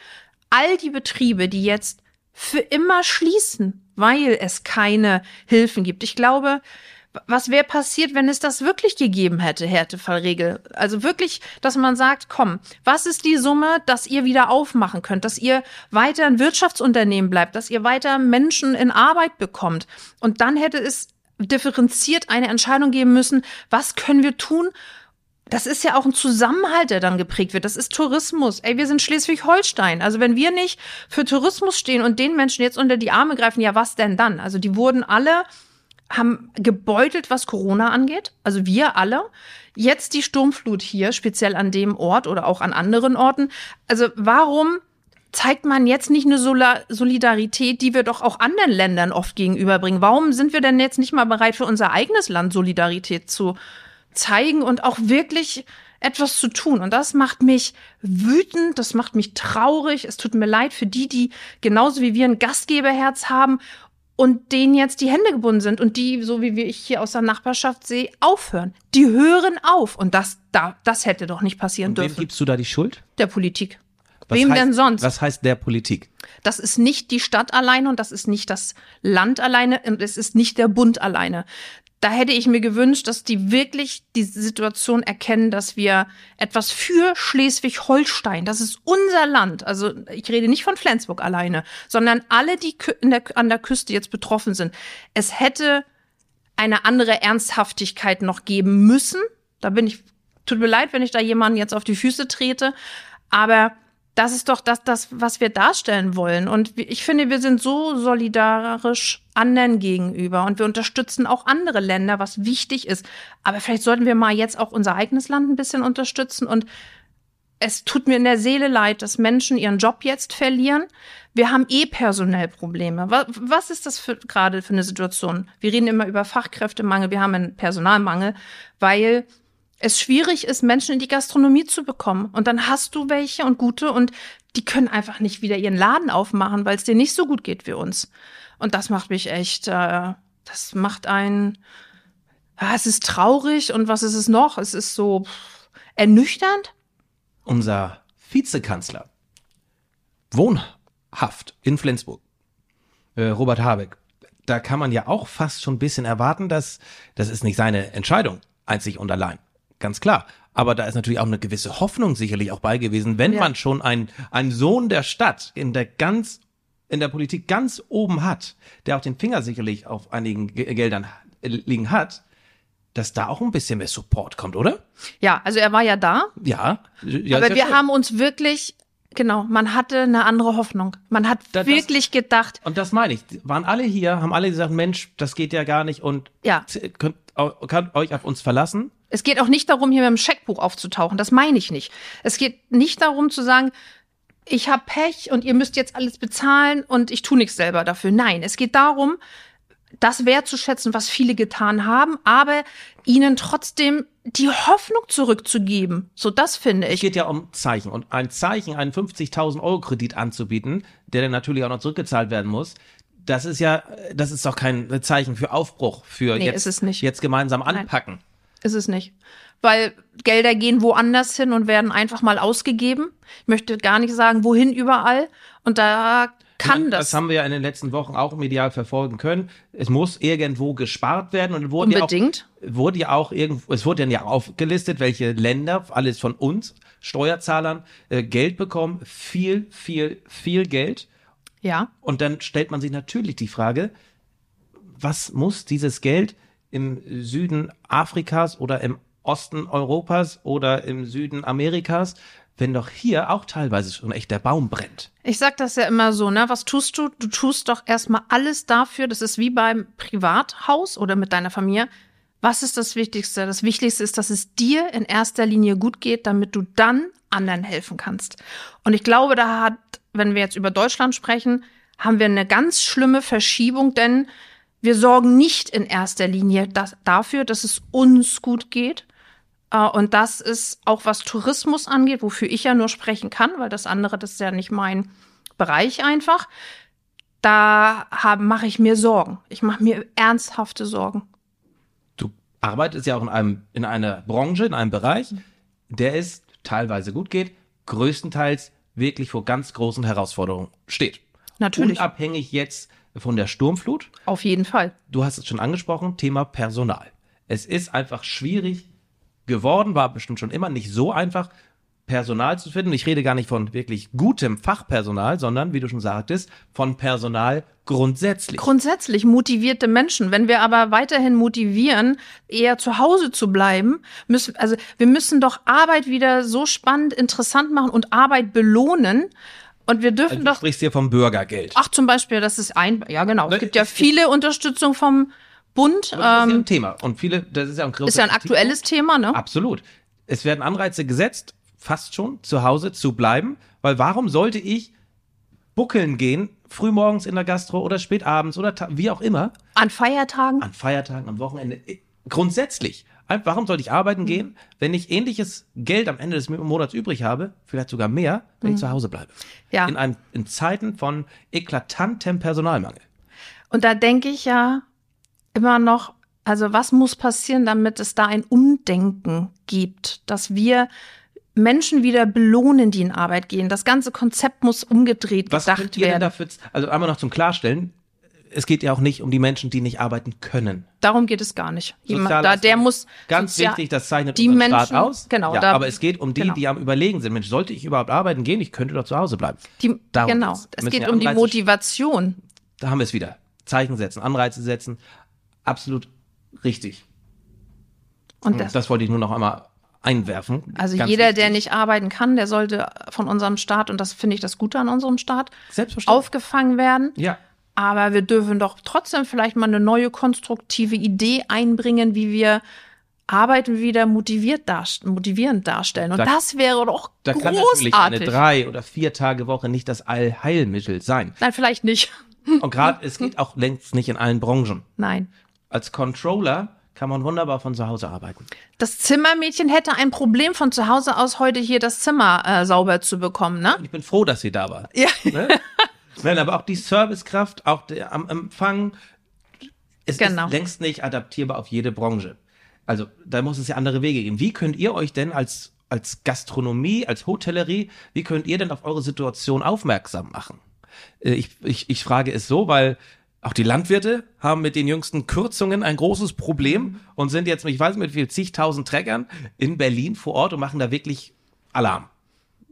all die Betriebe, die jetzt für immer schließen, weil es keine Hilfen gibt. Ich glaube, was wäre passiert, wenn es das wirklich gegeben hätte, Härtefallregel? Also wirklich, dass man sagt, komm, was ist die Summe, dass ihr wieder aufmachen könnt, dass ihr weiter ein Wirtschaftsunternehmen bleibt, dass ihr weiter Menschen in Arbeit bekommt? Und dann hätte es differenziert eine Entscheidung geben müssen, was können wir tun, das ist ja auch ein Zusammenhalt, der dann geprägt wird. Das ist Tourismus. Ey, wir sind Schleswig-Holstein. Also wenn wir nicht für Tourismus stehen und den Menschen jetzt unter die Arme greifen, ja, was denn dann? Also die wurden alle, haben gebeutelt, was Corona angeht. Also wir alle. Jetzt die Sturmflut hier, speziell an dem Ort oder auch an anderen Orten. Also warum zeigt man jetzt nicht eine Solidarität, die wir doch auch anderen Ländern oft gegenüberbringen? Warum sind wir denn jetzt nicht mal bereit, für unser eigenes Land Solidarität zu zeigen und auch wirklich etwas zu tun. Und das macht mich wütend, das macht mich traurig. Es tut mir leid für die, die genauso wie wir ein Gastgeberherz haben und denen jetzt die Hände gebunden sind und die, so wie ich hier aus der Nachbarschaft sehe, aufhören. Die hören auf. Und das, da, das hätte doch nicht passieren und dürfen. Wem gibst du da die Schuld? Der Politik. Was Wem heißt, denn sonst? Was heißt der Politik? Das ist nicht die Stadt alleine und das ist nicht das Land alleine und es ist nicht der Bund alleine da hätte ich mir gewünscht, dass die wirklich die Situation erkennen, dass wir etwas für Schleswig-Holstein, das ist unser Land, also ich rede nicht von Flensburg alleine, sondern alle, die der, an der Küste jetzt betroffen sind. Es hätte eine andere Ernsthaftigkeit noch geben müssen. Da bin ich, tut mir leid, wenn ich da jemanden jetzt auf die Füße trete, aber das ist doch das, das, was wir darstellen wollen. Und ich finde, wir sind so solidarisch anderen gegenüber und wir unterstützen auch andere Länder, was wichtig ist. Aber vielleicht sollten wir mal jetzt auch unser eigenes Land ein bisschen unterstützen. Und es tut mir in der Seele leid, dass Menschen ihren Job jetzt verlieren. Wir haben eh personell Probleme. Was ist das für, gerade für eine Situation? Wir reden immer über Fachkräftemangel, wir haben einen Personalmangel, weil es schwierig ist, Menschen in die Gastronomie zu bekommen. Und dann hast du welche und gute und die können einfach nicht wieder ihren Laden aufmachen, weil es dir nicht so gut geht wie uns. Und das macht mich echt, äh, das macht einen, ja, es ist traurig und was ist es noch? Es ist so pff, ernüchternd. Unser Vizekanzler, wohnhaft in Flensburg, äh, Robert Habeck, da kann man ja auch fast schon ein bisschen erwarten, dass das ist nicht seine Entscheidung, einzig und allein ganz klar. Aber da ist natürlich auch eine gewisse Hoffnung sicherlich auch bei gewesen, wenn ja. man schon ein, ein Sohn der Stadt in der ganz, in der Politik ganz oben hat, der auch den Finger sicherlich auf einigen Geldern liegen hat, dass da auch ein bisschen mehr Support kommt, oder? Ja, also er war ja da. Ja. ja aber wir schön. haben uns wirklich Genau, man hatte eine andere Hoffnung. Man hat das, wirklich gedacht. Und das meine ich. Waren alle hier, haben alle gesagt, Mensch, das geht ja gar nicht und ja. könnt, könnt euch auf uns verlassen. Es geht auch nicht darum, hier mit dem Scheckbuch aufzutauchen. Das meine ich nicht. Es geht nicht darum zu sagen, ich habe Pech und ihr müsst jetzt alles bezahlen und ich tu nichts selber dafür. Nein, es geht darum, das wertzuschätzen, was viele getan haben, aber ihnen trotzdem die Hoffnung zurückzugeben. So, das finde ich. Es geht ja um Zeichen. Und ein Zeichen, einen 50.000 Euro Kredit anzubieten, der dann natürlich auch noch zurückgezahlt werden muss, das ist ja, das ist doch kein Zeichen für Aufbruch, für nee, jetzt, jetzt gemeinsam anpacken. Nein. Ist es nicht. Weil Gelder gehen woanders hin und werden einfach mal ausgegeben. Ich möchte gar nicht sagen, wohin überall. Und da kann das. Das haben wir ja in den letzten Wochen auch medial verfolgen können. Es muss irgendwo gespart werden und wurde Unbedingt. Ja auch, wurde ja auch irgendwo, es wurde dann ja aufgelistet, welche Länder, alles von uns, Steuerzahlern, äh, Geld bekommen. Viel, viel, viel Geld. Ja. Und dann stellt man sich natürlich die Frage, was muss dieses Geld im Süden Afrikas oder im Osten Europas oder im Süden Amerikas, wenn doch hier auch teilweise schon echt der Baum brennt. Ich sag das ja immer so, ne? Was tust du? Du tust doch erstmal alles dafür, das ist wie beim Privathaus oder mit deiner Familie. Was ist das Wichtigste? Das Wichtigste ist, dass es dir in erster Linie gut geht, damit du dann anderen helfen kannst. Und ich glaube, da hat, wenn wir jetzt über Deutschland sprechen, haben wir eine ganz schlimme Verschiebung, denn wir sorgen nicht in erster Linie das, dafür, dass es uns gut geht. Äh, und das ist auch was Tourismus angeht, wofür ich ja nur sprechen kann, weil das andere, das ist ja nicht mein Bereich einfach. Da mache ich mir Sorgen. Ich mache mir ernsthafte Sorgen. Du arbeitest ja auch in einem, in einer Branche, in einem Bereich, der es teilweise gut geht, größtenteils wirklich vor ganz großen Herausforderungen steht. Natürlich. Unabhängig jetzt von der Sturmflut. Auf jeden Fall. Du hast es schon angesprochen, Thema Personal. Es ist einfach schwierig geworden, war bestimmt schon immer nicht so einfach, Personal zu finden. Ich rede gar nicht von wirklich gutem Fachpersonal, sondern, wie du schon sagtest, von Personal grundsätzlich. Grundsätzlich motivierte Menschen. Wenn wir aber weiterhin motivieren, eher zu Hause zu bleiben, müssen, also wir müssen doch Arbeit wieder so spannend, interessant machen und Arbeit belohnen. Und wir dürfen Also du doch. sprichst hier vom Bürgergeld. Ach, zum Beispiel, das ist ein, ja genau. Ne, Es gibt ja viele Unterstützung vom Bund. Aber das ist ja Ähm, ein Thema. Und viele, das ist ja ein großes ist ja ein aktuelles Thema, ne? Absolut. Es werden Anreize gesetzt, fast schon zu Hause zu bleiben, weil warum sollte ich buckeln gehen, frühmorgens in der Gastro oder spätabends oder ta- wie auch immer, An Feiertagen. an Feiertagen, am Wochenende, äh, grundsätzlich. Warum sollte ich arbeiten gehen, wenn ich ähnliches Geld am Ende des Monats übrig habe, vielleicht sogar mehr, wenn ich zu Hause bleibe? Ja. In, einem, in Zeiten von eklatantem Personalmangel. Und da denke ich ja immer noch, also was muss passieren, damit es da ein Umdenken gibt, dass wir Menschen wieder belohnen, die in Arbeit gehen. Das ganze Konzept muss umgedreht Was gedacht werden. dafür, also einmal noch zum Klarstellen, es geht ja auch nicht um die Menschen, die nicht arbeiten können. Darum geht es gar nicht. Jemand, da, der muss Ganz wichtig, das zeichnet die unseren Staat Menschen- aus. genau, Ja, da- aber es geht um die, genau. die am Überlegen sind. Mensch, sollte ich überhaupt arbeiten gehen? Ich könnte doch zu Hause bleiben. die, Darum genau. geht's. Es geht wir um die Motivation. Da haben wir es wieder. Zeichen setzen, Anreize setzen. Absolut richtig. Und das, Das wollte ich nur noch einmal einwerfen. also Ganz jeder, wichtig. der nicht arbeiten kann, der sollte von unserem Staat, und das finde ich das Gute an unserem Staat, aufgefangen werden. Ja. Aber wir dürfen doch trotzdem vielleicht mal eine neue konstruktive Idee einbringen, wie wir Arbeiten wieder motiviert darst motivierend darstellen. Und Da- das wäre doch Da kann natürlich eine großartig. drei oder vier Tage Woche nicht das Allheilmittel sein. Nein, vielleicht nicht. Und gerade, es geht auch längst nicht in allen Branchen. Nein. Als Controller kann man wunderbar von zu Hause arbeiten. Das Zimmermädchen hätte ein Problem von zu Hause aus heute hier das Zimmer äh, sauber zu bekommen, ne? Ich bin froh, dass sie da war. Ja. Ne? Nein, aber auch die Servicekraft, auch der, am Empfang, es Genau. ist längst nicht adaptierbar auf jede Branche. Also da muss es ja andere Wege geben. Wie könnt ihr euch denn als, als Gastronomie, als Hotellerie, wie könnt ihr denn auf eure Situation aufmerksam machen? Äh, Ich, ich, ich frage es so, weil auch die Landwirte haben mit den jüngsten Kürzungen ein großes Problem und sind jetzt, ich weiß nicht, mit wie viel zigtausend Treckern in Berlin vor Ort und machen da wirklich Alarm.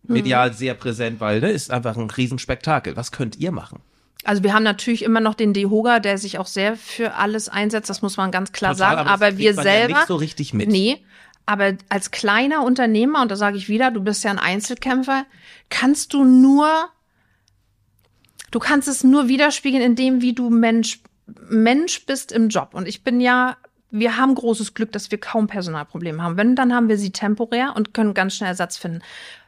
Medial sehr präsent, weil ne, ist einfach ein Riesenspektakel. Was könnt ihr machen? Also wir haben natürlich immer noch den Dehoga, der sich auch sehr für alles einsetzt, das muss man ganz klar Total, sagen. Aber kriegt wir man ja selber. nicht so richtig mit. Nee. Aber als kleiner Unternehmer, und da sage ich wieder, du bist ja ein Einzelkämpfer, kannst du nur, du kannst es nur widerspiegeln in dem, wie du Mensch, Mensch bist im Job. Und ich bin ja, wir haben großes Glück, dass wir kaum Personalprobleme haben. Wenn, dann haben wir sie temporär und können ganz schnell Ersatz finden.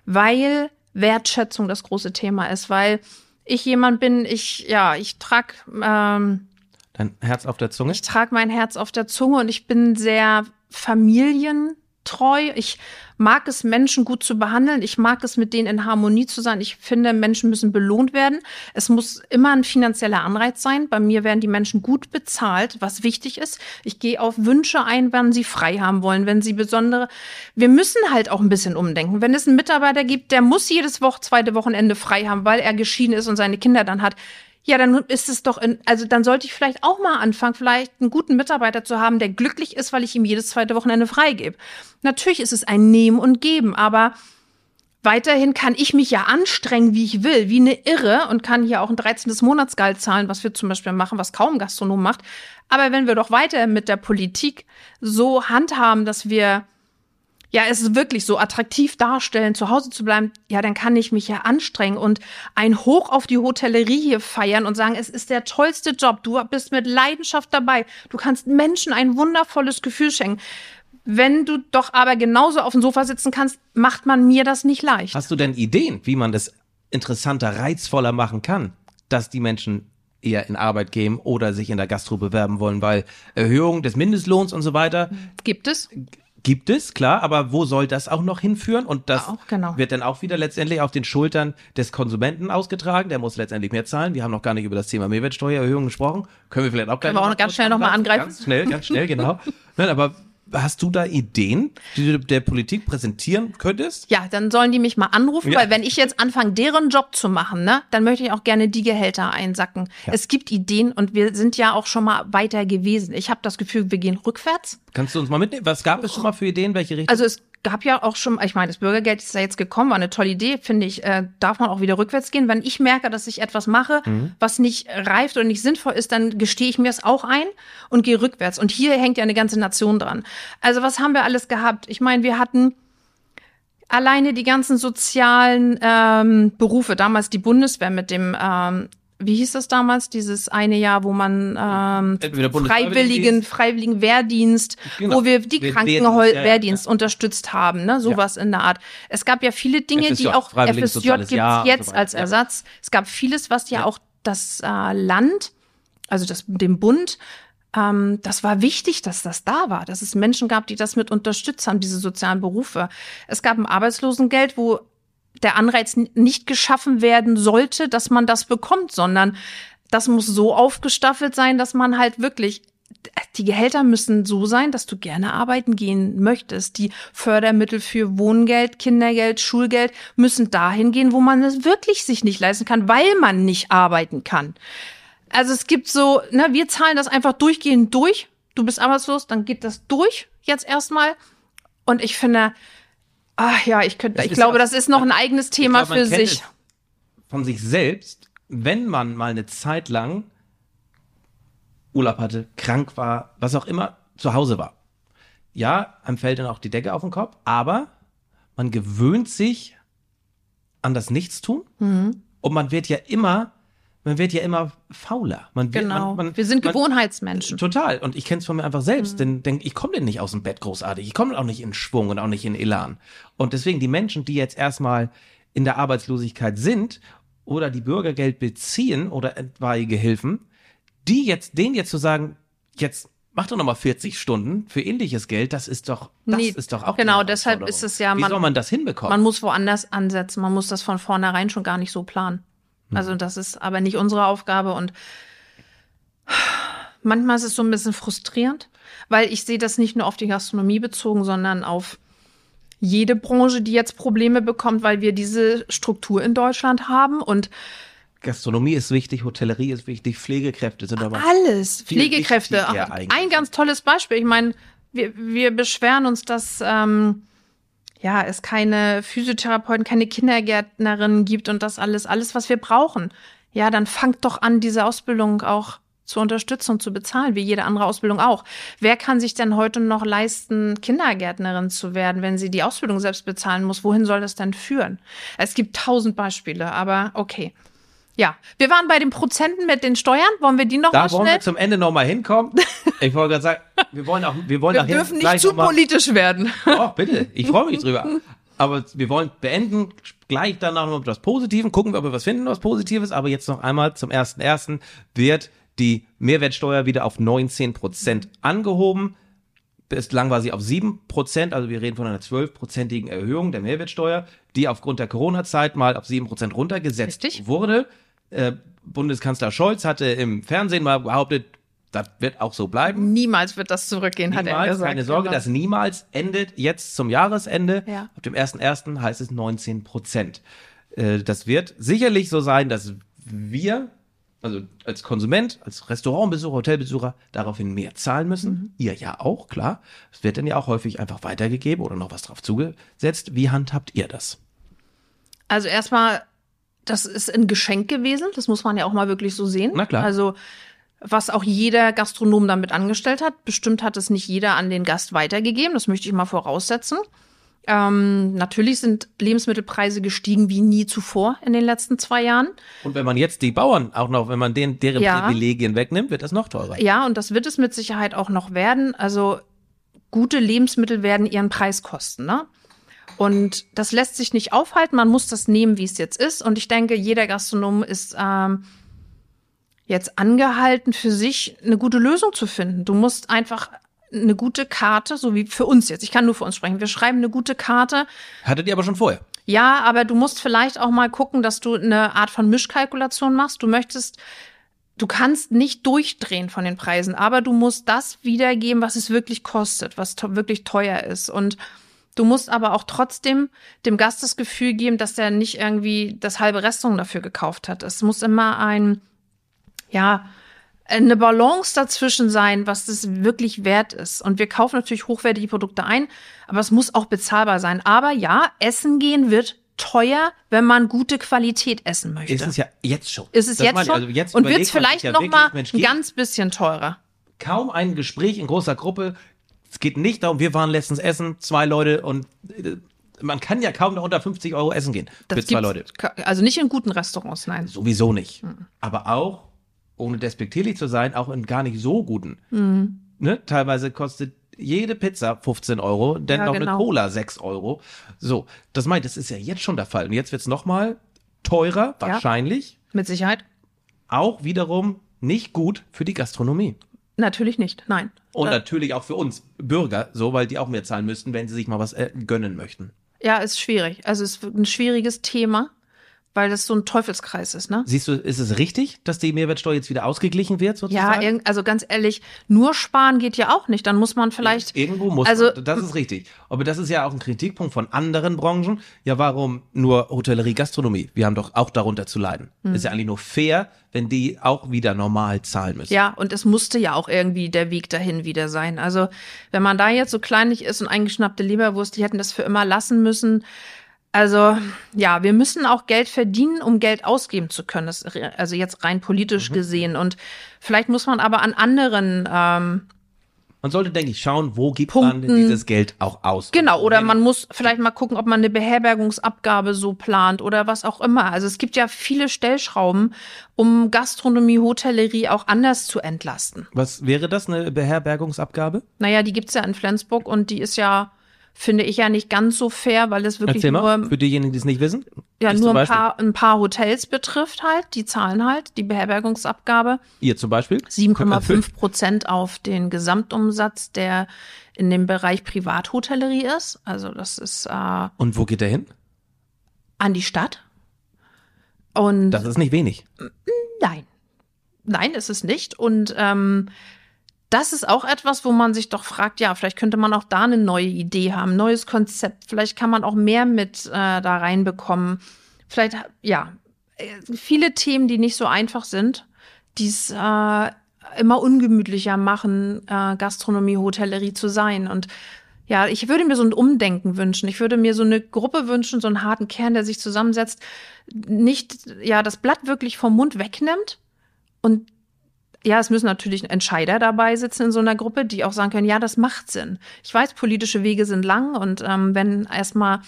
Weil Wertschätzung das große Thema ist, weil ich jemand bin, ich, ja, ich trag, ähm, Dein Herz auf der Zunge? ich trage mein Herz auf der Zunge und ich bin sehr familientreu. Ich mag es, Menschen gut zu behandeln. Ich mag es, mit denen in Harmonie zu sein. Ich finde, Menschen müssen belohnt werden. Es muss immer ein finanzieller Anreiz sein. Bei mir werden die Menschen gut bezahlt, was wichtig ist. Ich gehe auf Wünsche ein, wann sie frei haben wollen, wenn sie besondere. Wir müssen halt auch ein bisschen umdenken. Wenn es einen Mitarbeiter gibt, der muss jedes Woche, zweite Wochenende frei haben, weil er geschieden ist und seine Kinder dann hat. Ja, dann ist es doch, in, also dann sollte ich vielleicht auch mal anfangen, vielleicht einen guten Mitarbeiter zu haben, der glücklich ist, weil ich ihm jedes zweite Wochenende freigebe. Natürlich ist es ein Nehmen und Geben, aber weiterhin kann ich mich ja anstrengen, wie ich will, wie eine Irre und kann hier auch ein 13. Monatsgehalt zahlen, was wir zum Beispiel machen, was kaum Gastronom macht. Aber wenn wir doch weiter mit der Politik so handhaben, dass wir ja, es ist wirklich so attraktiv darstellen, zu Hause zu bleiben, ja, dann kann ich mich ja anstrengen und ein Hoch auf die Hotellerie hier feiern und sagen, es ist der tollste Job. Du bist mit Leidenschaft dabei. Du kannst Menschen ein wundervolles Gefühl schenken. Wenn du doch aber genauso auf dem Sofa sitzen kannst, macht man mir das nicht leicht. Hast du denn Ideen, wie man das interessanter, reizvoller machen kann, dass die Menschen eher in Arbeit gehen oder sich in der Gastro bewerben wollen, weil Erhöhung des Mindestlohns und so weiter, Gibt es? Gibt es, klar, aber wo soll das auch noch hinführen? Und das genau. wird dann auch wieder letztendlich auf den Schultern des Konsumenten ausgetragen. Der muss letztendlich mehr zahlen. Wir haben noch gar nicht über das Thema Mehrwertsteuererhöhung gesprochen. Können wir vielleicht auch gleich Können wir auch noch ganz schnell noch mal angreifen? angreifen? Ganz schnell, ganz schnell, genau. Nein, aber hast du da Ideen, die du der Politik präsentieren könntest? Ja, dann sollen die mich mal anrufen, Ja. weil wenn ich jetzt anfange, deren Job zu machen, ne, dann möchte ich auch gerne die Gehälter einsacken. Es gibt Ideen und wir sind ja auch schon mal weiter gewesen. Ich habe das Gefühl, wir gehen rückwärts. Kannst du uns mal mitnehmen? Was gab es schon mal für Ideen? Welche Richtung? Also es gab ja auch schon, ich meine, das Bürgergeld ist ja jetzt gekommen, war eine tolle Idee, finde ich, äh, darf man auch wieder rückwärts gehen. Wenn ich merke, dass ich etwas mache, was nicht reift oder nicht sinnvoll ist, dann gestehe ich mir es auch ein und gehe rückwärts. Und hier hängt ja eine ganze Nation dran. Also was haben wir alles gehabt? Ich meine, wir hatten alleine die ganzen sozialen ähm, Berufe, damals die Bundeswehr mit dem, ähm, wie hieß das damals, dieses eine Jahr, wo man ähm, freiwilligen, freiwilligen Wehrdienst, Genau. wo wir die Wehr- Krankenwehrdienst Wehrdienst, ja, ja, Wehrdienst unterstützt haben, ne, sowas in der Art. Es gab ja viele Dinge, FSJ, die auch FSJ gibt's jetzt so als ja. Ersatz. Es gab vieles, was ja, auch das äh, Land, also das dem Bund ähm, das war wichtig, dass das da war, dass es Menschen gab, die das mit unterstützt haben, diese sozialen Berufe. Es gab ein Arbeitslosengeld, wo der Anreiz nicht geschaffen werden sollte, dass man das bekommt, sondern das muss so aufgestaffelt sein, dass man halt wirklich die Gehälter müssen so sein, dass du gerne arbeiten gehen möchtest. Die Fördermittel für Wohngeld, Kindergeld, Schulgeld müssen dahin gehen, wo man es wirklich sich nicht leisten kann, weil man nicht arbeiten kann. Also es gibt so, ne, wir zahlen das einfach durchgehend durch. Du bist arbeitslos, dann geht das durch jetzt erstmal. Und ich finde, ach ja, ich könnte, ich glaube, das ist noch ein eigenes Thema glaub, für sich. Von sich selbst, wenn man mal eine Zeit lang Urlaub hatte, krank war, was auch immer, zu Hause war. Ja, einem fällt dann auch die Decke auf den Kopf, aber man gewöhnt sich an das Nichtstun Mhm. und man wird ja immer, man wird ja immer fauler. Man wird, Genau. man, man, wir sind man, Gewohnheitsmenschen. Total. Und ich kenne es von mir einfach selbst, Mhm. denn denk, ich komme denn nicht aus dem Bett großartig. Ich komme auch nicht in Schwung und auch nicht in Elan. Und deswegen die Menschen, die jetzt erstmal in der Arbeitslosigkeit sind oder die Bürgergeld beziehen oder etwaige Hilfen, die jetzt, denen jetzt zu sagen, jetzt mach doch nochmal 40 Stunden für ähnliches Geld, das ist doch, das Nee, ist doch auch genau, deshalb ist es ja, Wie man- soll man das hinbekommen? Man muss woanders ansetzen. Man muss das von vornherein schon gar nicht so planen. Hm. Also das ist aber nicht unsere Aufgabe und manchmal ist es so ein bisschen frustrierend, weil ich sehe das nicht nur auf die Gastronomie bezogen, sondern auf jede Branche, die jetzt Probleme bekommt, weil wir diese Struktur in Deutschland haben und Gastronomie ist wichtig, Hotellerie ist wichtig, Pflegekräfte sind aber alles, Pflegekräfte. Ein ganz tolles Beispiel. Ich meine, wir, wir beschweren uns, dass ähm, ja, es keine Physiotherapeuten, keine Kindergärtnerinnen gibt und das alles, alles, was wir brauchen. Ja, dann fangt doch an, diese Ausbildung auch zu unterstützen und zu bezahlen, wie jede andere Ausbildung auch. Wer kann sich denn heute noch leisten, Kindergärtnerin zu werden, wenn sie die Ausbildung selbst bezahlen muss? Wohin soll das denn führen? Es gibt tausend Beispiele, aber okay. Ja, wir waren bei den Prozenten mit den Steuern. Wollen wir die noch Da mal wollen schnell? wir zum Ende nochmal hinkommen. Ich wollte gerade sagen, wir wollen auch, wir wollen Wir dürfen nicht zu noch mal- politisch werden. Oh, bitte. Ich freue mich drüber. Aber wir wollen beenden, gleich danach noch mit was Positiven, gucken wir, ob wir was finden, was Positives. Aber jetzt noch einmal zum ersten ersten wird die Mehrwertsteuer wieder auf 19 Prozent angehoben. Bislang war sie auf 7 Prozent, also wir reden von einer 12-prozentigen Erhöhung der Mehrwertsteuer, die aufgrund der Corona-Zeit mal auf 7 Prozent runtergesetzt Richtig. wurde. Äh, Bundeskanzler Scholz hatte im Fernsehen mal behauptet, das wird auch so bleiben. Niemals wird das zurückgehen, hat er Niemals, gesagt. keine Sorge, Genau. das niemals endet jetzt zum Jahresende. Ja. Ab dem 1.1. heißt es 19 Prozent. Äh, Das wird sicherlich so sein, dass wir, also als Konsument, als Restaurantbesucher, Hotelbesucher, daraufhin mehr zahlen müssen. Mhm. Ihr ja auch, klar. Es wird dann ja auch häufig einfach weitergegeben oder noch was drauf zugesetzt. Wie handhabt ihr das? Also erstmal, das ist ein Geschenk gewesen. Das muss man ja auch mal wirklich so sehen. Na klar. Also was auch jeder Gastronom damit angestellt hat. Bestimmt hat es nicht jeder an den Gast weitergegeben. Das möchte ich mal voraussetzen. Ähm, natürlich sind Lebensmittelpreise gestiegen wie nie zuvor in den letzten zwei Jahren. Und wenn man jetzt die Bauern auch noch, wenn man denen, deren Ja. Privilegien wegnimmt, wird das noch teurer. Ja, und das wird es mit Sicherheit auch noch werden. Also gute Lebensmittel werden ihren Preis kosten, ne? Und das lässt sich nicht aufhalten. Man muss das nehmen, wie es jetzt ist. Und ich denke, jeder Gastronom ist ähm, jetzt angehalten, für sich eine gute Lösung zu finden. Du musst einfach eine gute Karte, so wie für uns jetzt. Ich kann nur für uns sprechen. Wir schreiben eine gute Karte. Hattet ihr aber schon vorher? Ja, aber du musst vielleicht auch mal gucken, dass du eine Art von Mischkalkulation machst. Du möchtest, du kannst nicht durchdrehen von den Preisen, aber du musst das wiedergeben, was es wirklich kostet, was wirklich teuer ist. Und du musst aber auch trotzdem dem Gast das Gefühl geben, dass der nicht irgendwie das halbe Restaurant dafür gekauft hat. Es muss immer ein, ja, eine Balance dazwischen sein, was das wirklich wert ist. Und wir kaufen natürlich hochwertige Produkte ein, aber es muss auch bezahlbar sein. Aber ja, Essen gehen wird teuer, wenn man gute Qualität essen möchte. Ist es ja jetzt schon. Ist es Das jetzt meine schon? Also jetzt und wird es vielleicht ja noch mal ein ganz bisschen teurer. kaum ein Gespräch in großer Gruppe. Es geht nicht darum, wir waren letztens essen, zwei Leute und äh, man kann ja kaum noch unter 50 Euro essen gehen Das für zwei Leute. Also nicht in guten Restaurants, nein. Sowieso nicht. Hm. Aber auch, ohne despektierlich zu sein, auch in gar nicht so guten. Hm. Ne? Teilweise kostet jede Pizza 15 Euro, denn Ja, noch genau. eine Cola 6 Euro. So, das meint, das ist ja jetzt schon der Fall. Und jetzt wird's noch mal teurer, Ja. wahrscheinlich. Mit Sicherheit. Auch wiederum nicht gut für die Gastronomie. Natürlich nicht, nein. Und Äh, natürlich auch für uns Bürger, so, weil die auch mehr zahlen müssten, wenn sie sich mal was äh, gönnen möchten. Ja, ist schwierig. Also es ist ein schwieriges Thema, weil das so ein Teufelskreis ist, ne? Siehst du, ist es richtig, dass die Mehrwertsteuer jetzt wieder ausgeglichen wird, Ja, sozusagen? irgend- also ganz ehrlich, nur sparen geht ja auch nicht. Dann muss man vielleicht. Irgendwo muss Also- man. Das ist richtig. Aber das ist ja auch ein Kritikpunkt von anderen Branchen. Ja, warum nur Hotellerie, Gastronomie? Wir haben doch auch darunter zu leiden. Hm. Ist ja eigentlich nur fair, wenn die auch wieder normal zahlen müssen. Ja, und es musste ja auch irgendwie der Weg dahin wieder sein. Also, wenn man da jetzt so kleinlich ist und eingeschnappte Leberwurst, die hätten das für immer lassen müssen. Also, ja, wir müssen auch Geld verdienen, um Geld ausgeben zu können. Das, also jetzt rein politisch Mhm. gesehen. Und vielleicht muss man aber an anderen, ähm, Man sollte, denke ich, schauen, wo gibt Punkten. man dieses Geld auch aus. genau, oder man muss vielleicht mal gucken, ob man eine Beherbergungsabgabe so plant oder was auch immer. Also es gibt ja viele Stellschrauben, um Gastronomie, Hotellerie auch anders zu entlasten. Was wäre das, eine Beherbergungsabgabe? Naja, die gibt's ja in Flensburg und die ist ja, finde ich ja nicht ganz so fair, weil es wirklich mal, nur, für diejenigen, die es nicht wissen. ja, nur ein Beispiel. paar, ein paar Hotels betrifft halt. Die zahlen halt die Beherbergungsabgabe. Ihr zum Beispiel. 7,5 Prozent auf den Gesamtumsatz, der in dem Bereich Privathotellerie ist. Also das ist äh, Und wo geht der hin? an die Stadt. Und Das ist nicht wenig. Nein. Nein, ist es nicht. Und ähm, das ist auch etwas, wo man sich doch fragt, ja, vielleicht könnte man auch da eine neue Idee haben, neues Konzept. Vielleicht kann man auch mehr mit äh, da reinbekommen. Vielleicht, ja, äh, viele Themen, die nicht so einfach sind, die es äh, immer ungemütlicher machen, äh, Gastronomie, Hotellerie zu sein. Und ja, ich würde mir so ein Umdenken wünschen. Ich würde mir so eine Gruppe wünschen, so einen harten Kern, der sich zusammensetzt, nicht, ja, das Blatt wirklich vom Mund wegnimmt und ja, es müssen natürlich Entscheider dabei sitzen in so einer Gruppe, die auch sagen können, ja, das macht Sinn. Ich weiß, politische Wege sind lang und ähm, wenn erstmal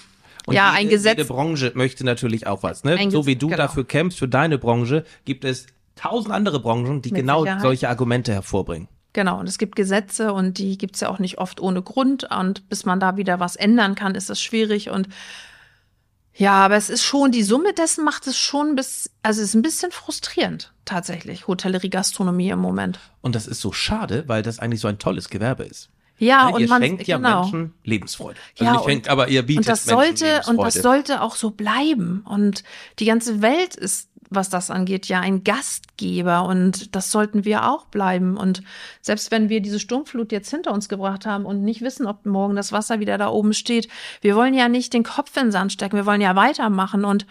Und ja jede, ein Gesetz, Jede Branche möchte natürlich auch was. Ne? So wie du genau. dafür kämpfst, für deine Branche, gibt es tausend andere Branchen, die Mit genau Sicherheit. solche Argumente hervorbringen. genau, und es gibt Gesetze und die gibt's ja auch nicht oft ohne Grund und bis man da wieder was ändern kann, ist das schwierig und ja, aber es ist schon, die Summe dessen macht es schon bis, also es ist ein bisschen frustrierend, tatsächlich, Hotellerie, Gastronomie im Moment. Und das ist so schade, weil das eigentlich so ein tolles Gewerbe ist. Ja, Ne, und ihr man, schenkt ja genau. Menschen Lebensfreude. Also Ja, nicht und- schenkt, aber ihr bietet Und das Menschen sollte, und das Lebensfreude. sollte auch so bleiben. Und die ganze Welt ist, was das angeht, ja ein Gastgeber. Und das sollten wir auch bleiben. Und selbst wenn wir diese Sturmflut jetzt hinter uns gebracht haben und nicht wissen, ob morgen das Wasser wieder da oben steht, wir wollen ja nicht den Kopf in den Sand stecken. Wir wollen ja weitermachen. Und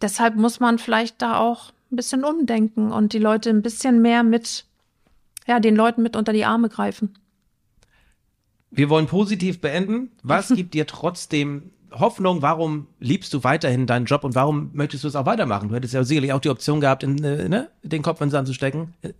deshalb muss man vielleicht da auch ein bisschen umdenken und die Leute ein bisschen mehr mit, ja, den Leuten mit unter die Arme greifen. Wir wollen positiv beenden. Was gibt dir trotzdem Hoffnung? Warum liebst du weiterhin deinen Job und warum möchtest du es auch weitermachen? Du hättest ja sicherlich auch die Option gehabt, in, äh, ne, den Kopf in den Sand zu stecken. Äh,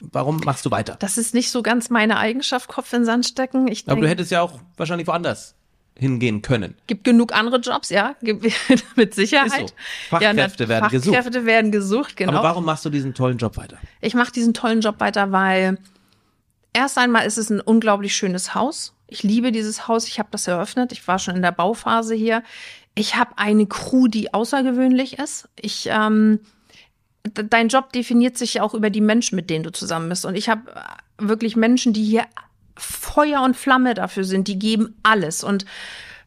Warum machst du weiter? Das ist nicht so ganz meine Eigenschaft, Kopf in den Sand stecken. Ich Aber denk- du hättest ja auch wahrscheinlich woanders hingehen können. Gibt genug andere Jobs, ja, mit Sicherheit. Ist so. Fachkräfte na, werden gesucht. Fachkräfte werden gesucht, genau. Aber warum machst du diesen tollen Job weiter? Ich mache diesen tollen Job weiter, weil erst einmal ist es ein unglaublich schönes Haus. Ich liebe dieses Haus. Ich habe das eröffnet. Ich war schon in der Bauphase hier. Ich habe eine Crew, die außergewöhnlich ist. Ich ähm, de- Dein Job definiert sich ja auch über die Menschen, mit denen du zusammen bist. Und ich habe äh, wirklich Menschen, die hier Feuer und Flamme dafür sind, die geben alles. Und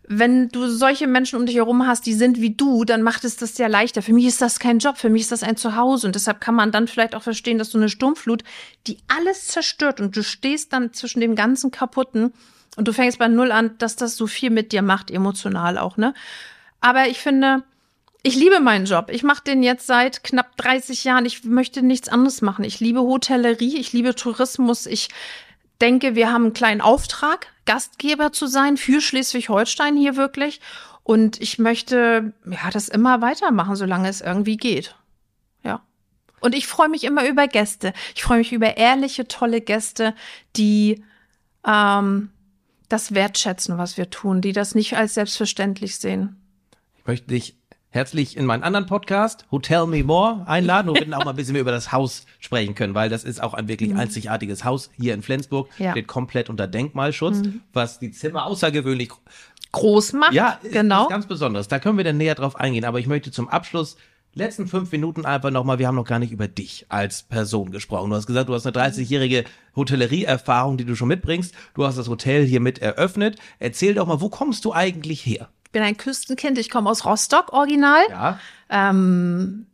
wenn du solche Menschen um dich herum hast, die sind wie du, dann macht es das sehr leichter. Für mich ist das kein Job, für mich ist das ein Zuhause. Und deshalb kann man dann vielleicht auch verstehen, dass du eine Sturmflut, die alles zerstört und du stehst dann zwischen dem ganzen Kaputten und du fängst bei Null an, dass das so viel mit dir macht, emotional auch, ne? Aber ich finde, ich liebe meinen Job. Ich mache den jetzt seit knapp 30 Jahren. Ich möchte nichts anderes machen. Ich liebe Hotellerie, ich liebe Tourismus. Ich denke, wir haben einen kleinen Auftrag, Gastgeber zu sein für Schleswig-Holstein hier wirklich. Und ich möchte ja das immer weitermachen, solange es irgendwie geht. Ja. Und ich freue mich immer über Gäste. Ich freue mich über ehrliche, tolle Gäste, die ähm, das wertschätzen, was wir tun, die das nicht als selbstverständlich sehen. Ich möchte dich herzlich in meinen anderen Podcast, Hotel Me More, einladen, wo wir dann auch mal ein bisschen mehr über das Haus sprechen können, weil das ist auch ein wirklich mhm. einzigartiges Haus hier in Flensburg, ja. steht komplett unter Denkmalschutz, mhm. was die Zimmer außergewöhnlich groß macht. Ja, genau. Ganz besonders. Da können wir dann näher drauf eingehen, aber ich möchte zum Abschluss letzten fünf Minuten einfach nochmal, wir haben noch gar nicht über dich als Person gesprochen. Du hast gesagt, du hast eine 30-jährige Hotellerie-Erfahrung, die du schon mitbringst. Du hast das Hotel hier mit eröffnet. Erzähl doch mal, wo kommst du eigentlich her? Ich bin ein Küstenkind, ich komme aus Rostock, original. Ja. Ähm,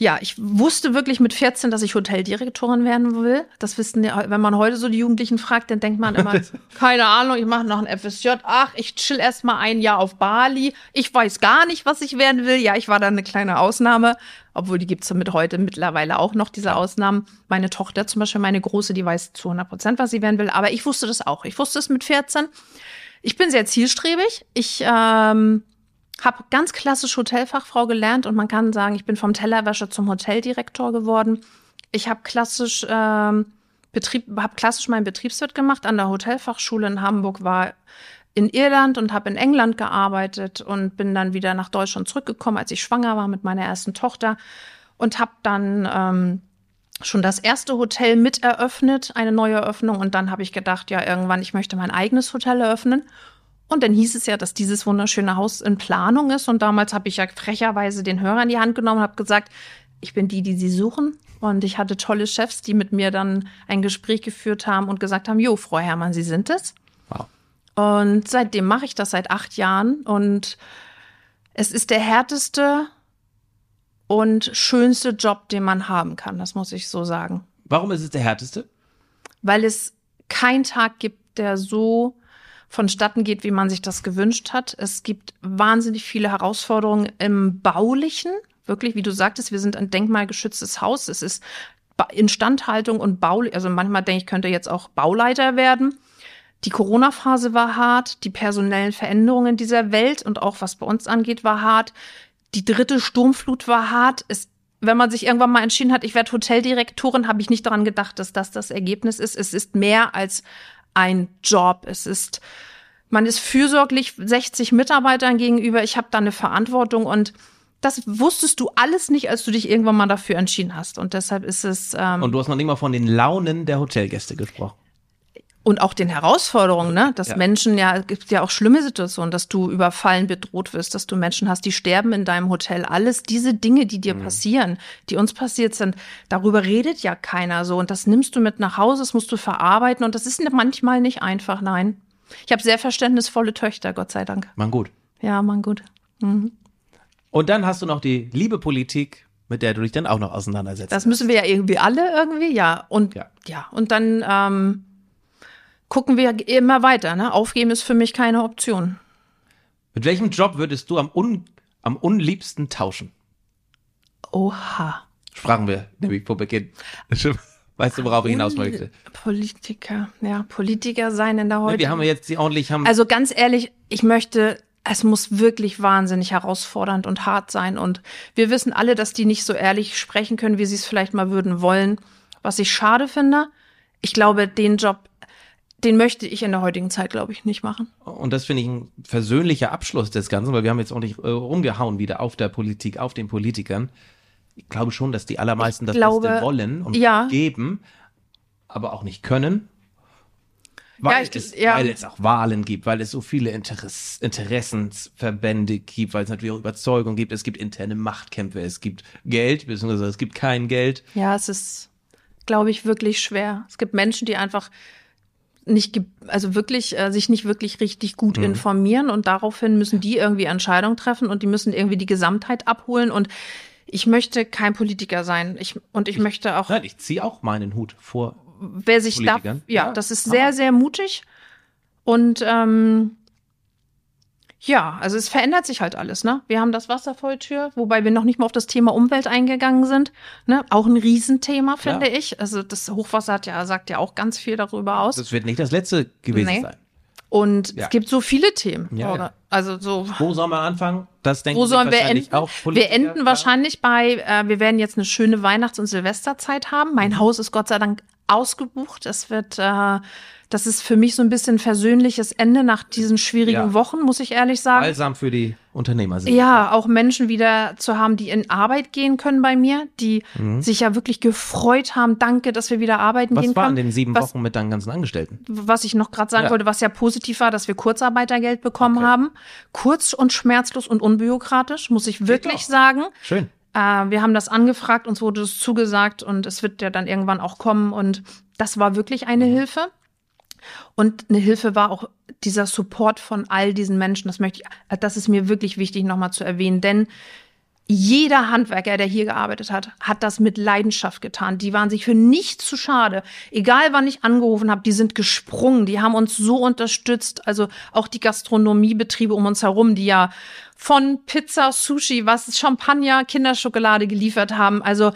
ja, ich wusste wirklich mit 14, dass ich Hoteldirektorin werden will. Das wissen, wenn man heute so die Jugendlichen fragt, dann denkt man immer, keine Ahnung, ich mache noch ein FSJ. Ach, ich chill erst mal ein Jahr auf Bali. Ich weiß gar nicht, was ich werden will. Ja, ich war da eine kleine Ausnahme, obwohl die gibt's mit heute mittlerweile auch noch, diese Ausnahmen. Meine Tochter zum Beispiel, meine Große, die weiß zu 100 Prozent, was sie werden will. Aber ich wusste das auch. Ich wusste es mit 14. Ich bin sehr zielstrebig. Ich ähm, habe ganz klassisch Hotelfachfrau gelernt und man kann sagen, ich bin vom Tellerwäscher zum Hoteldirektor geworden. Ich habe klassisch ähm, Betrieb, habe klassisch meinen Betriebswirt gemacht an der Hotelfachschule in Hamburg, war in Irland und habe in England gearbeitet und bin dann wieder nach Deutschland zurückgekommen, als ich schwanger war mit meiner ersten Tochter und habe dann ähm, schon das erste Hotel mit eröffnet, eine neue Eröffnung. Und dann habe ich gedacht, ja, irgendwann, ich möchte mein eigenes Hotel eröffnen. Und dann hieß es ja, dass dieses wunderschöne Haus in Planung ist. Und damals habe ich ja frecherweise den Hörer in die Hand genommen und habe gesagt, ich bin die, die Sie suchen. Und ich hatte tolle Chefs, die mit mir dann ein Gespräch geführt haben und gesagt haben, Jo, Frau Herrmann, Sie sind es. Wow. Und seitdem mache ich das seit acht Jahren. Und es ist der härteste und schönste Job, den man haben kann. Das muss ich so sagen. Warum ist es der härteste? Weil es keinen Tag gibt, der so vonstatten geht, wie man sich das gewünscht hat. Es gibt wahnsinnig viele Herausforderungen im Baulichen. Wirklich, wie du sagtest, wir sind ein denkmalgeschütztes Haus. Es ist Instandhaltung und Bau, also manchmal denke ich, könnte jetzt auch Bauleiter werden. Die Corona-Phase war hart, die personellen Veränderungen dieser Welt und auch was bei uns angeht, war hart. Die dritte Sturmflut war hart. Es, wenn man sich irgendwann mal entschieden hat, ich werde Hoteldirektorin, habe ich nicht daran gedacht, dass das das Ergebnis ist. Es ist mehr als ein Job. Es ist, man ist fürsorglich 60 Mitarbeitern gegenüber. Ich habe da eine Verantwortung und das wusstest du alles nicht, als du dich irgendwann mal dafür entschieden hast. Und deshalb ist es. Ähm, und du hast noch nicht mal von den Launen der Hotelgäste gesprochen und auch den Herausforderungen, ne? dass ja. Menschen ja, gibt ja auch schlimme Situationen, dass du überfallen bedroht wirst, dass du Menschen hast, die sterben in deinem Hotel. Alles diese Dinge, die dir mhm. passieren, die uns passiert sind, darüber redet ja keiner so. Und das nimmst du mit nach Hause, das musst du verarbeiten. Und das ist manchmal nicht einfach, nein. Ich habe sehr verständnisvolle Töchter, Gott sei Dank. Man gut. Ja, man gut. Mhm. Und dann hast du noch die liebe Politik, mit der du dich dann auch noch auseinandersetzt. Das müssen wir ja irgendwie alle irgendwie, ja. Und ja, ja. und dann ähm, gucken wir immer weiter. Ne? Aufgeben ist für mich keine Option. Mit welchem Job würdest du am, un, am unliebsten tauschen? Oha. Sprachen wir nämlich vor Beginn. Weißt du, worauf ich hinaus möchte? Politiker, ja, Politiker sein in der heutigen. Wir haben jetzt die ordentlich haben. Also ganz ehrlich, ich möchte, es muss wirklich wahnsinnig herausfordernd und hart sein. Und wir wissen alle, dass die nicht so ehrlich sprechen können, wie sie es vielleicht mal würden wollen. Was ich schade finde. Ich glaube, den Job den möchte ich in der heutigen Zeit, glaube ich, nicht machen. Und das finde ich ein versöhnlicher Abschluss des Ganzen, weil wir haben jetzt ordentlich äh, rumgehauen wieder auf der Politik, auf den Politikern. Ich glaube schon, dass die allermeisten ich das glaube, Beste wollen und ja. geben, aber auch nicht können. Weil, ja, ich, es, ja. weil es auch Wahlen gibt, weil es so viele Interess Interessensverbände gibt, weil es natürlich auch Überzeugung gibt, es gibt interne Machtkämpfe, es gibt Geld, beziehungsweise es gibt kein Geld. Ja, es ist, glaube ich, wirklich schwer. Es gibt Menschen, die einfach nicht, also wirklich, äh, sich nicht wirklich richtig gut Mhm. informieren und daraufhin müssen die irgendwie Entscheidungen treffen und die müssen irgendwie die Gesamtheit abholen und ich möchte kein Politiker sein. Ich, und ich, möchte auch, Nein, ich ziehe auch meinen Hut vor. wer sich darf, Politikern. ja, Ja, das ist sehr, sehr mutig und ähm, ja, also es verändert sich halt alles, ne? Wir haben das Wasser vor der Tür, wobei wir noch nicht mal auf das Thema Umwelt eingegangen sind, ne? Auch ein Riesenthema, finde Klar. ich. Also das Hochwasser hat ja, sagt ja auch ganz viel darüber aus. Das wird nicht das letzte gewesen Nee. sein. Und Ja. es gibt so viele Themen. Ja, ja. Also so. Wo sollen wir anfangen? Das denken Wo sollen wir enden? auch Wir Politiker, enden klar. wahrscheinlich bei, äh, wir werden jetzt eine schöne Weihnachts- und Silvesterzeit haben. Mein Mhm. Haus ist Gott sei Dank ausgebucht. Es wird, äh, das ist für mich so ein bisschen versöhnliches Ende nach diesen schwierigen Ja. Wochen, muss ich ehrlich sagen. Balsam für die Unternehmer sind. Ja, auch Menschen wieder zu haben, die in Arbeit gehen können bei mir, die sich ja wirklich gefreut haben. Danke, dass wir wieder arbeiten Mhm. Was gehen war können. in den sieben was, Wochen mit deinen ganzen Angestellten? was ich noch gerade sagen Ja. wollte, was ja positiv war, dass wir Kurzarbeitergeld bekommen Okay. haben. Kurz und schmerzlos und unbürokratisch, muss ich wirklich sagen. Schön. Äh, wir haben das angefragt, uns wurde es zugesagt und es wird ja dann irgendwann auch kommen. Und das war wirklich eine Mhm. Hilfe. Und eine Hilfe war auch dieser Support von all diesen Menschen. Das möchte ich, das ist mir wirklich wichtig nochmal zu erwähnen, denn jeder Handwerker, der hier gearbeitet hat, hat das mit Leidenschaft getan. Die waren sich für nichts zu schade. Egal wann ich angerufen habe, die sind gesprungen, die haben uns so unterstützt. Also auch die Gastronomiebetriebe um uns herum, die ja von Pizza, Sushi, was Champagner, Kinderschokolade geliefert haben. Also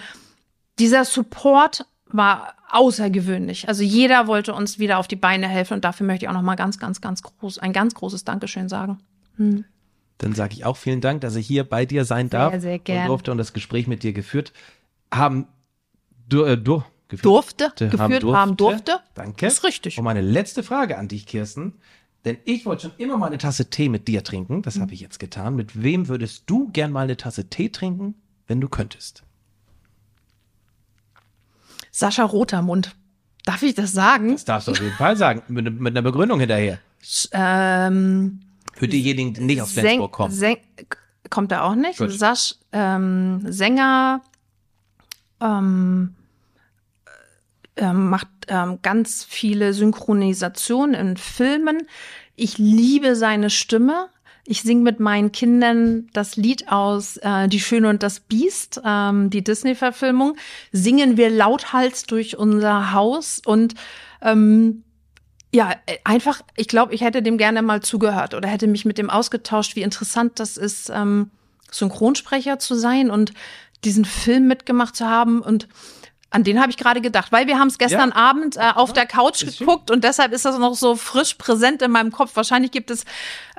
dieser Support war außergewöhnlich. Also jeder wollte uns wieder auf die Beine helfen und dafür möchte ich auch noch mal ganz, ganz, ganz groß, ein ganz großes Dankeschön sagen. Dann sage ich auch vielen Dank, dass ich hier bei dir sein darf sehr und gern. durfte und das Gespräch mit dir geführt haben. Du, äh, du, geführt, Durfte, haben geführt haben durfte. Danke. Ist richtig. Und meine letzte Frage an dich, Kirsten. Denn ich wollte schon immer mal eine Tasse Tee mit dir trinken. Mhm. Das habe ich jetzt getan. Mit wem würdest du gern mal eine Tasse Tee trinken, wenn du könntest? Sascha Rotermund. Darf ich das sagen? Das darfst du auf jeden Fall sagen. Mit, mit einer Begründung hinterher. Ähm, Für diejenigen, die nicht aus Flensburg kommen. Säng- kommt er auch nicht. Gut. Sasch, ähm, Sänger, ähm, ähm, macht ähm, ganz viele Synchronisationen in Filmen. Ich liebe seine Stimme. Ich singe mit meinen Kindern das Lied aus äh, Die Schöne und das Biest, ähm, die Disney-Verfilmung. Singen wir lauthals durch unser Haus und ähm, ja, äh, einfach, ich glaube, ich hätte dem gerne mal zugehört oder hätte mich mit dem ausgetauscht, wie interessant das ist, ähm, Synchronsprecher zu sein und diesen Film mitgemacht zu haben und an den habe ich gerade gedacht, weil wir haben es gestern Ja. Abend äh, auf der Couch Ist schön. geguckt und deshalb ist das noch so frisch präsent in meinem Kopf. Wahrscheinlich gibt es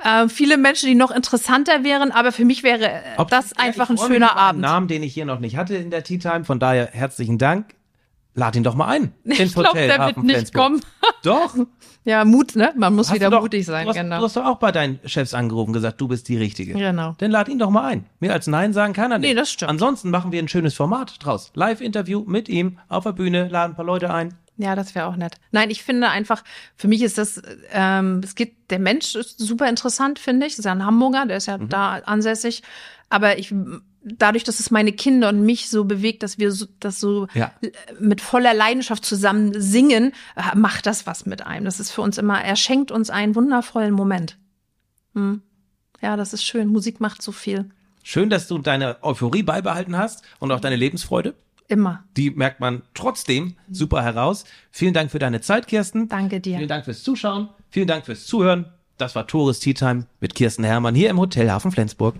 äh, viele Menschen, die noch interessanter wären, aber für mich wäre äh, Ob- das Ja, einfach ein schöner über einen Abend. Namen, den ich hier noch nicht hatte in der Tea Time. Von daher herzlichen Dank. Lad ihn doch mal ein. Ich glaube, der wird nicht Flensburg. kommen. Doch. Ja, Mut, ne? Man muss Hast wieder doch, mutig sein, du hast, genau. Du hast doch auch bei deinen Chefs angerufen und gesagt, du bist die Richtige. Genau. Dann lad ihn doch mal ein. Mehr als Nein sagen kann er nicht. Nee, das stimmt. Ansonsten machen wir ein schönes Format draus. Live-Interview mit ihm auf der Bühne, laden ein paar Leute ein. Ja, das wäre auch nett. Nein, ich finde einfach, für mich ist das, ähm, es geht, der Mensch ist super interessant, finde ich. Ist ja ein Hamburger, der ist ja da ansässig. Aber ich, dadurch, dass es meine Kinder und mich so bewegt, dass wir so, das so Ja. mit voller Leidenschaft zusammen singen, äh, macht das was mit einem. Das ist für uns immer, er schenkt uns einen wundervollen Moment. Hm. Ja, das ist schön. Musik macht so viel. Schön, dass du deine Euphorie beibehalten hast und auch deine Lebensfreude. Immer. Die merkt man trotzdem super heraus. Vielen Dank für deine Zeit, Kirsten. Danke dir. Vielen Dank fürs Zuschauen. Vielen Dank fürs Zuhören. Das war Tourist Tea Time mit Kirsten Hermann hier im Hotel Hafen Flensburg.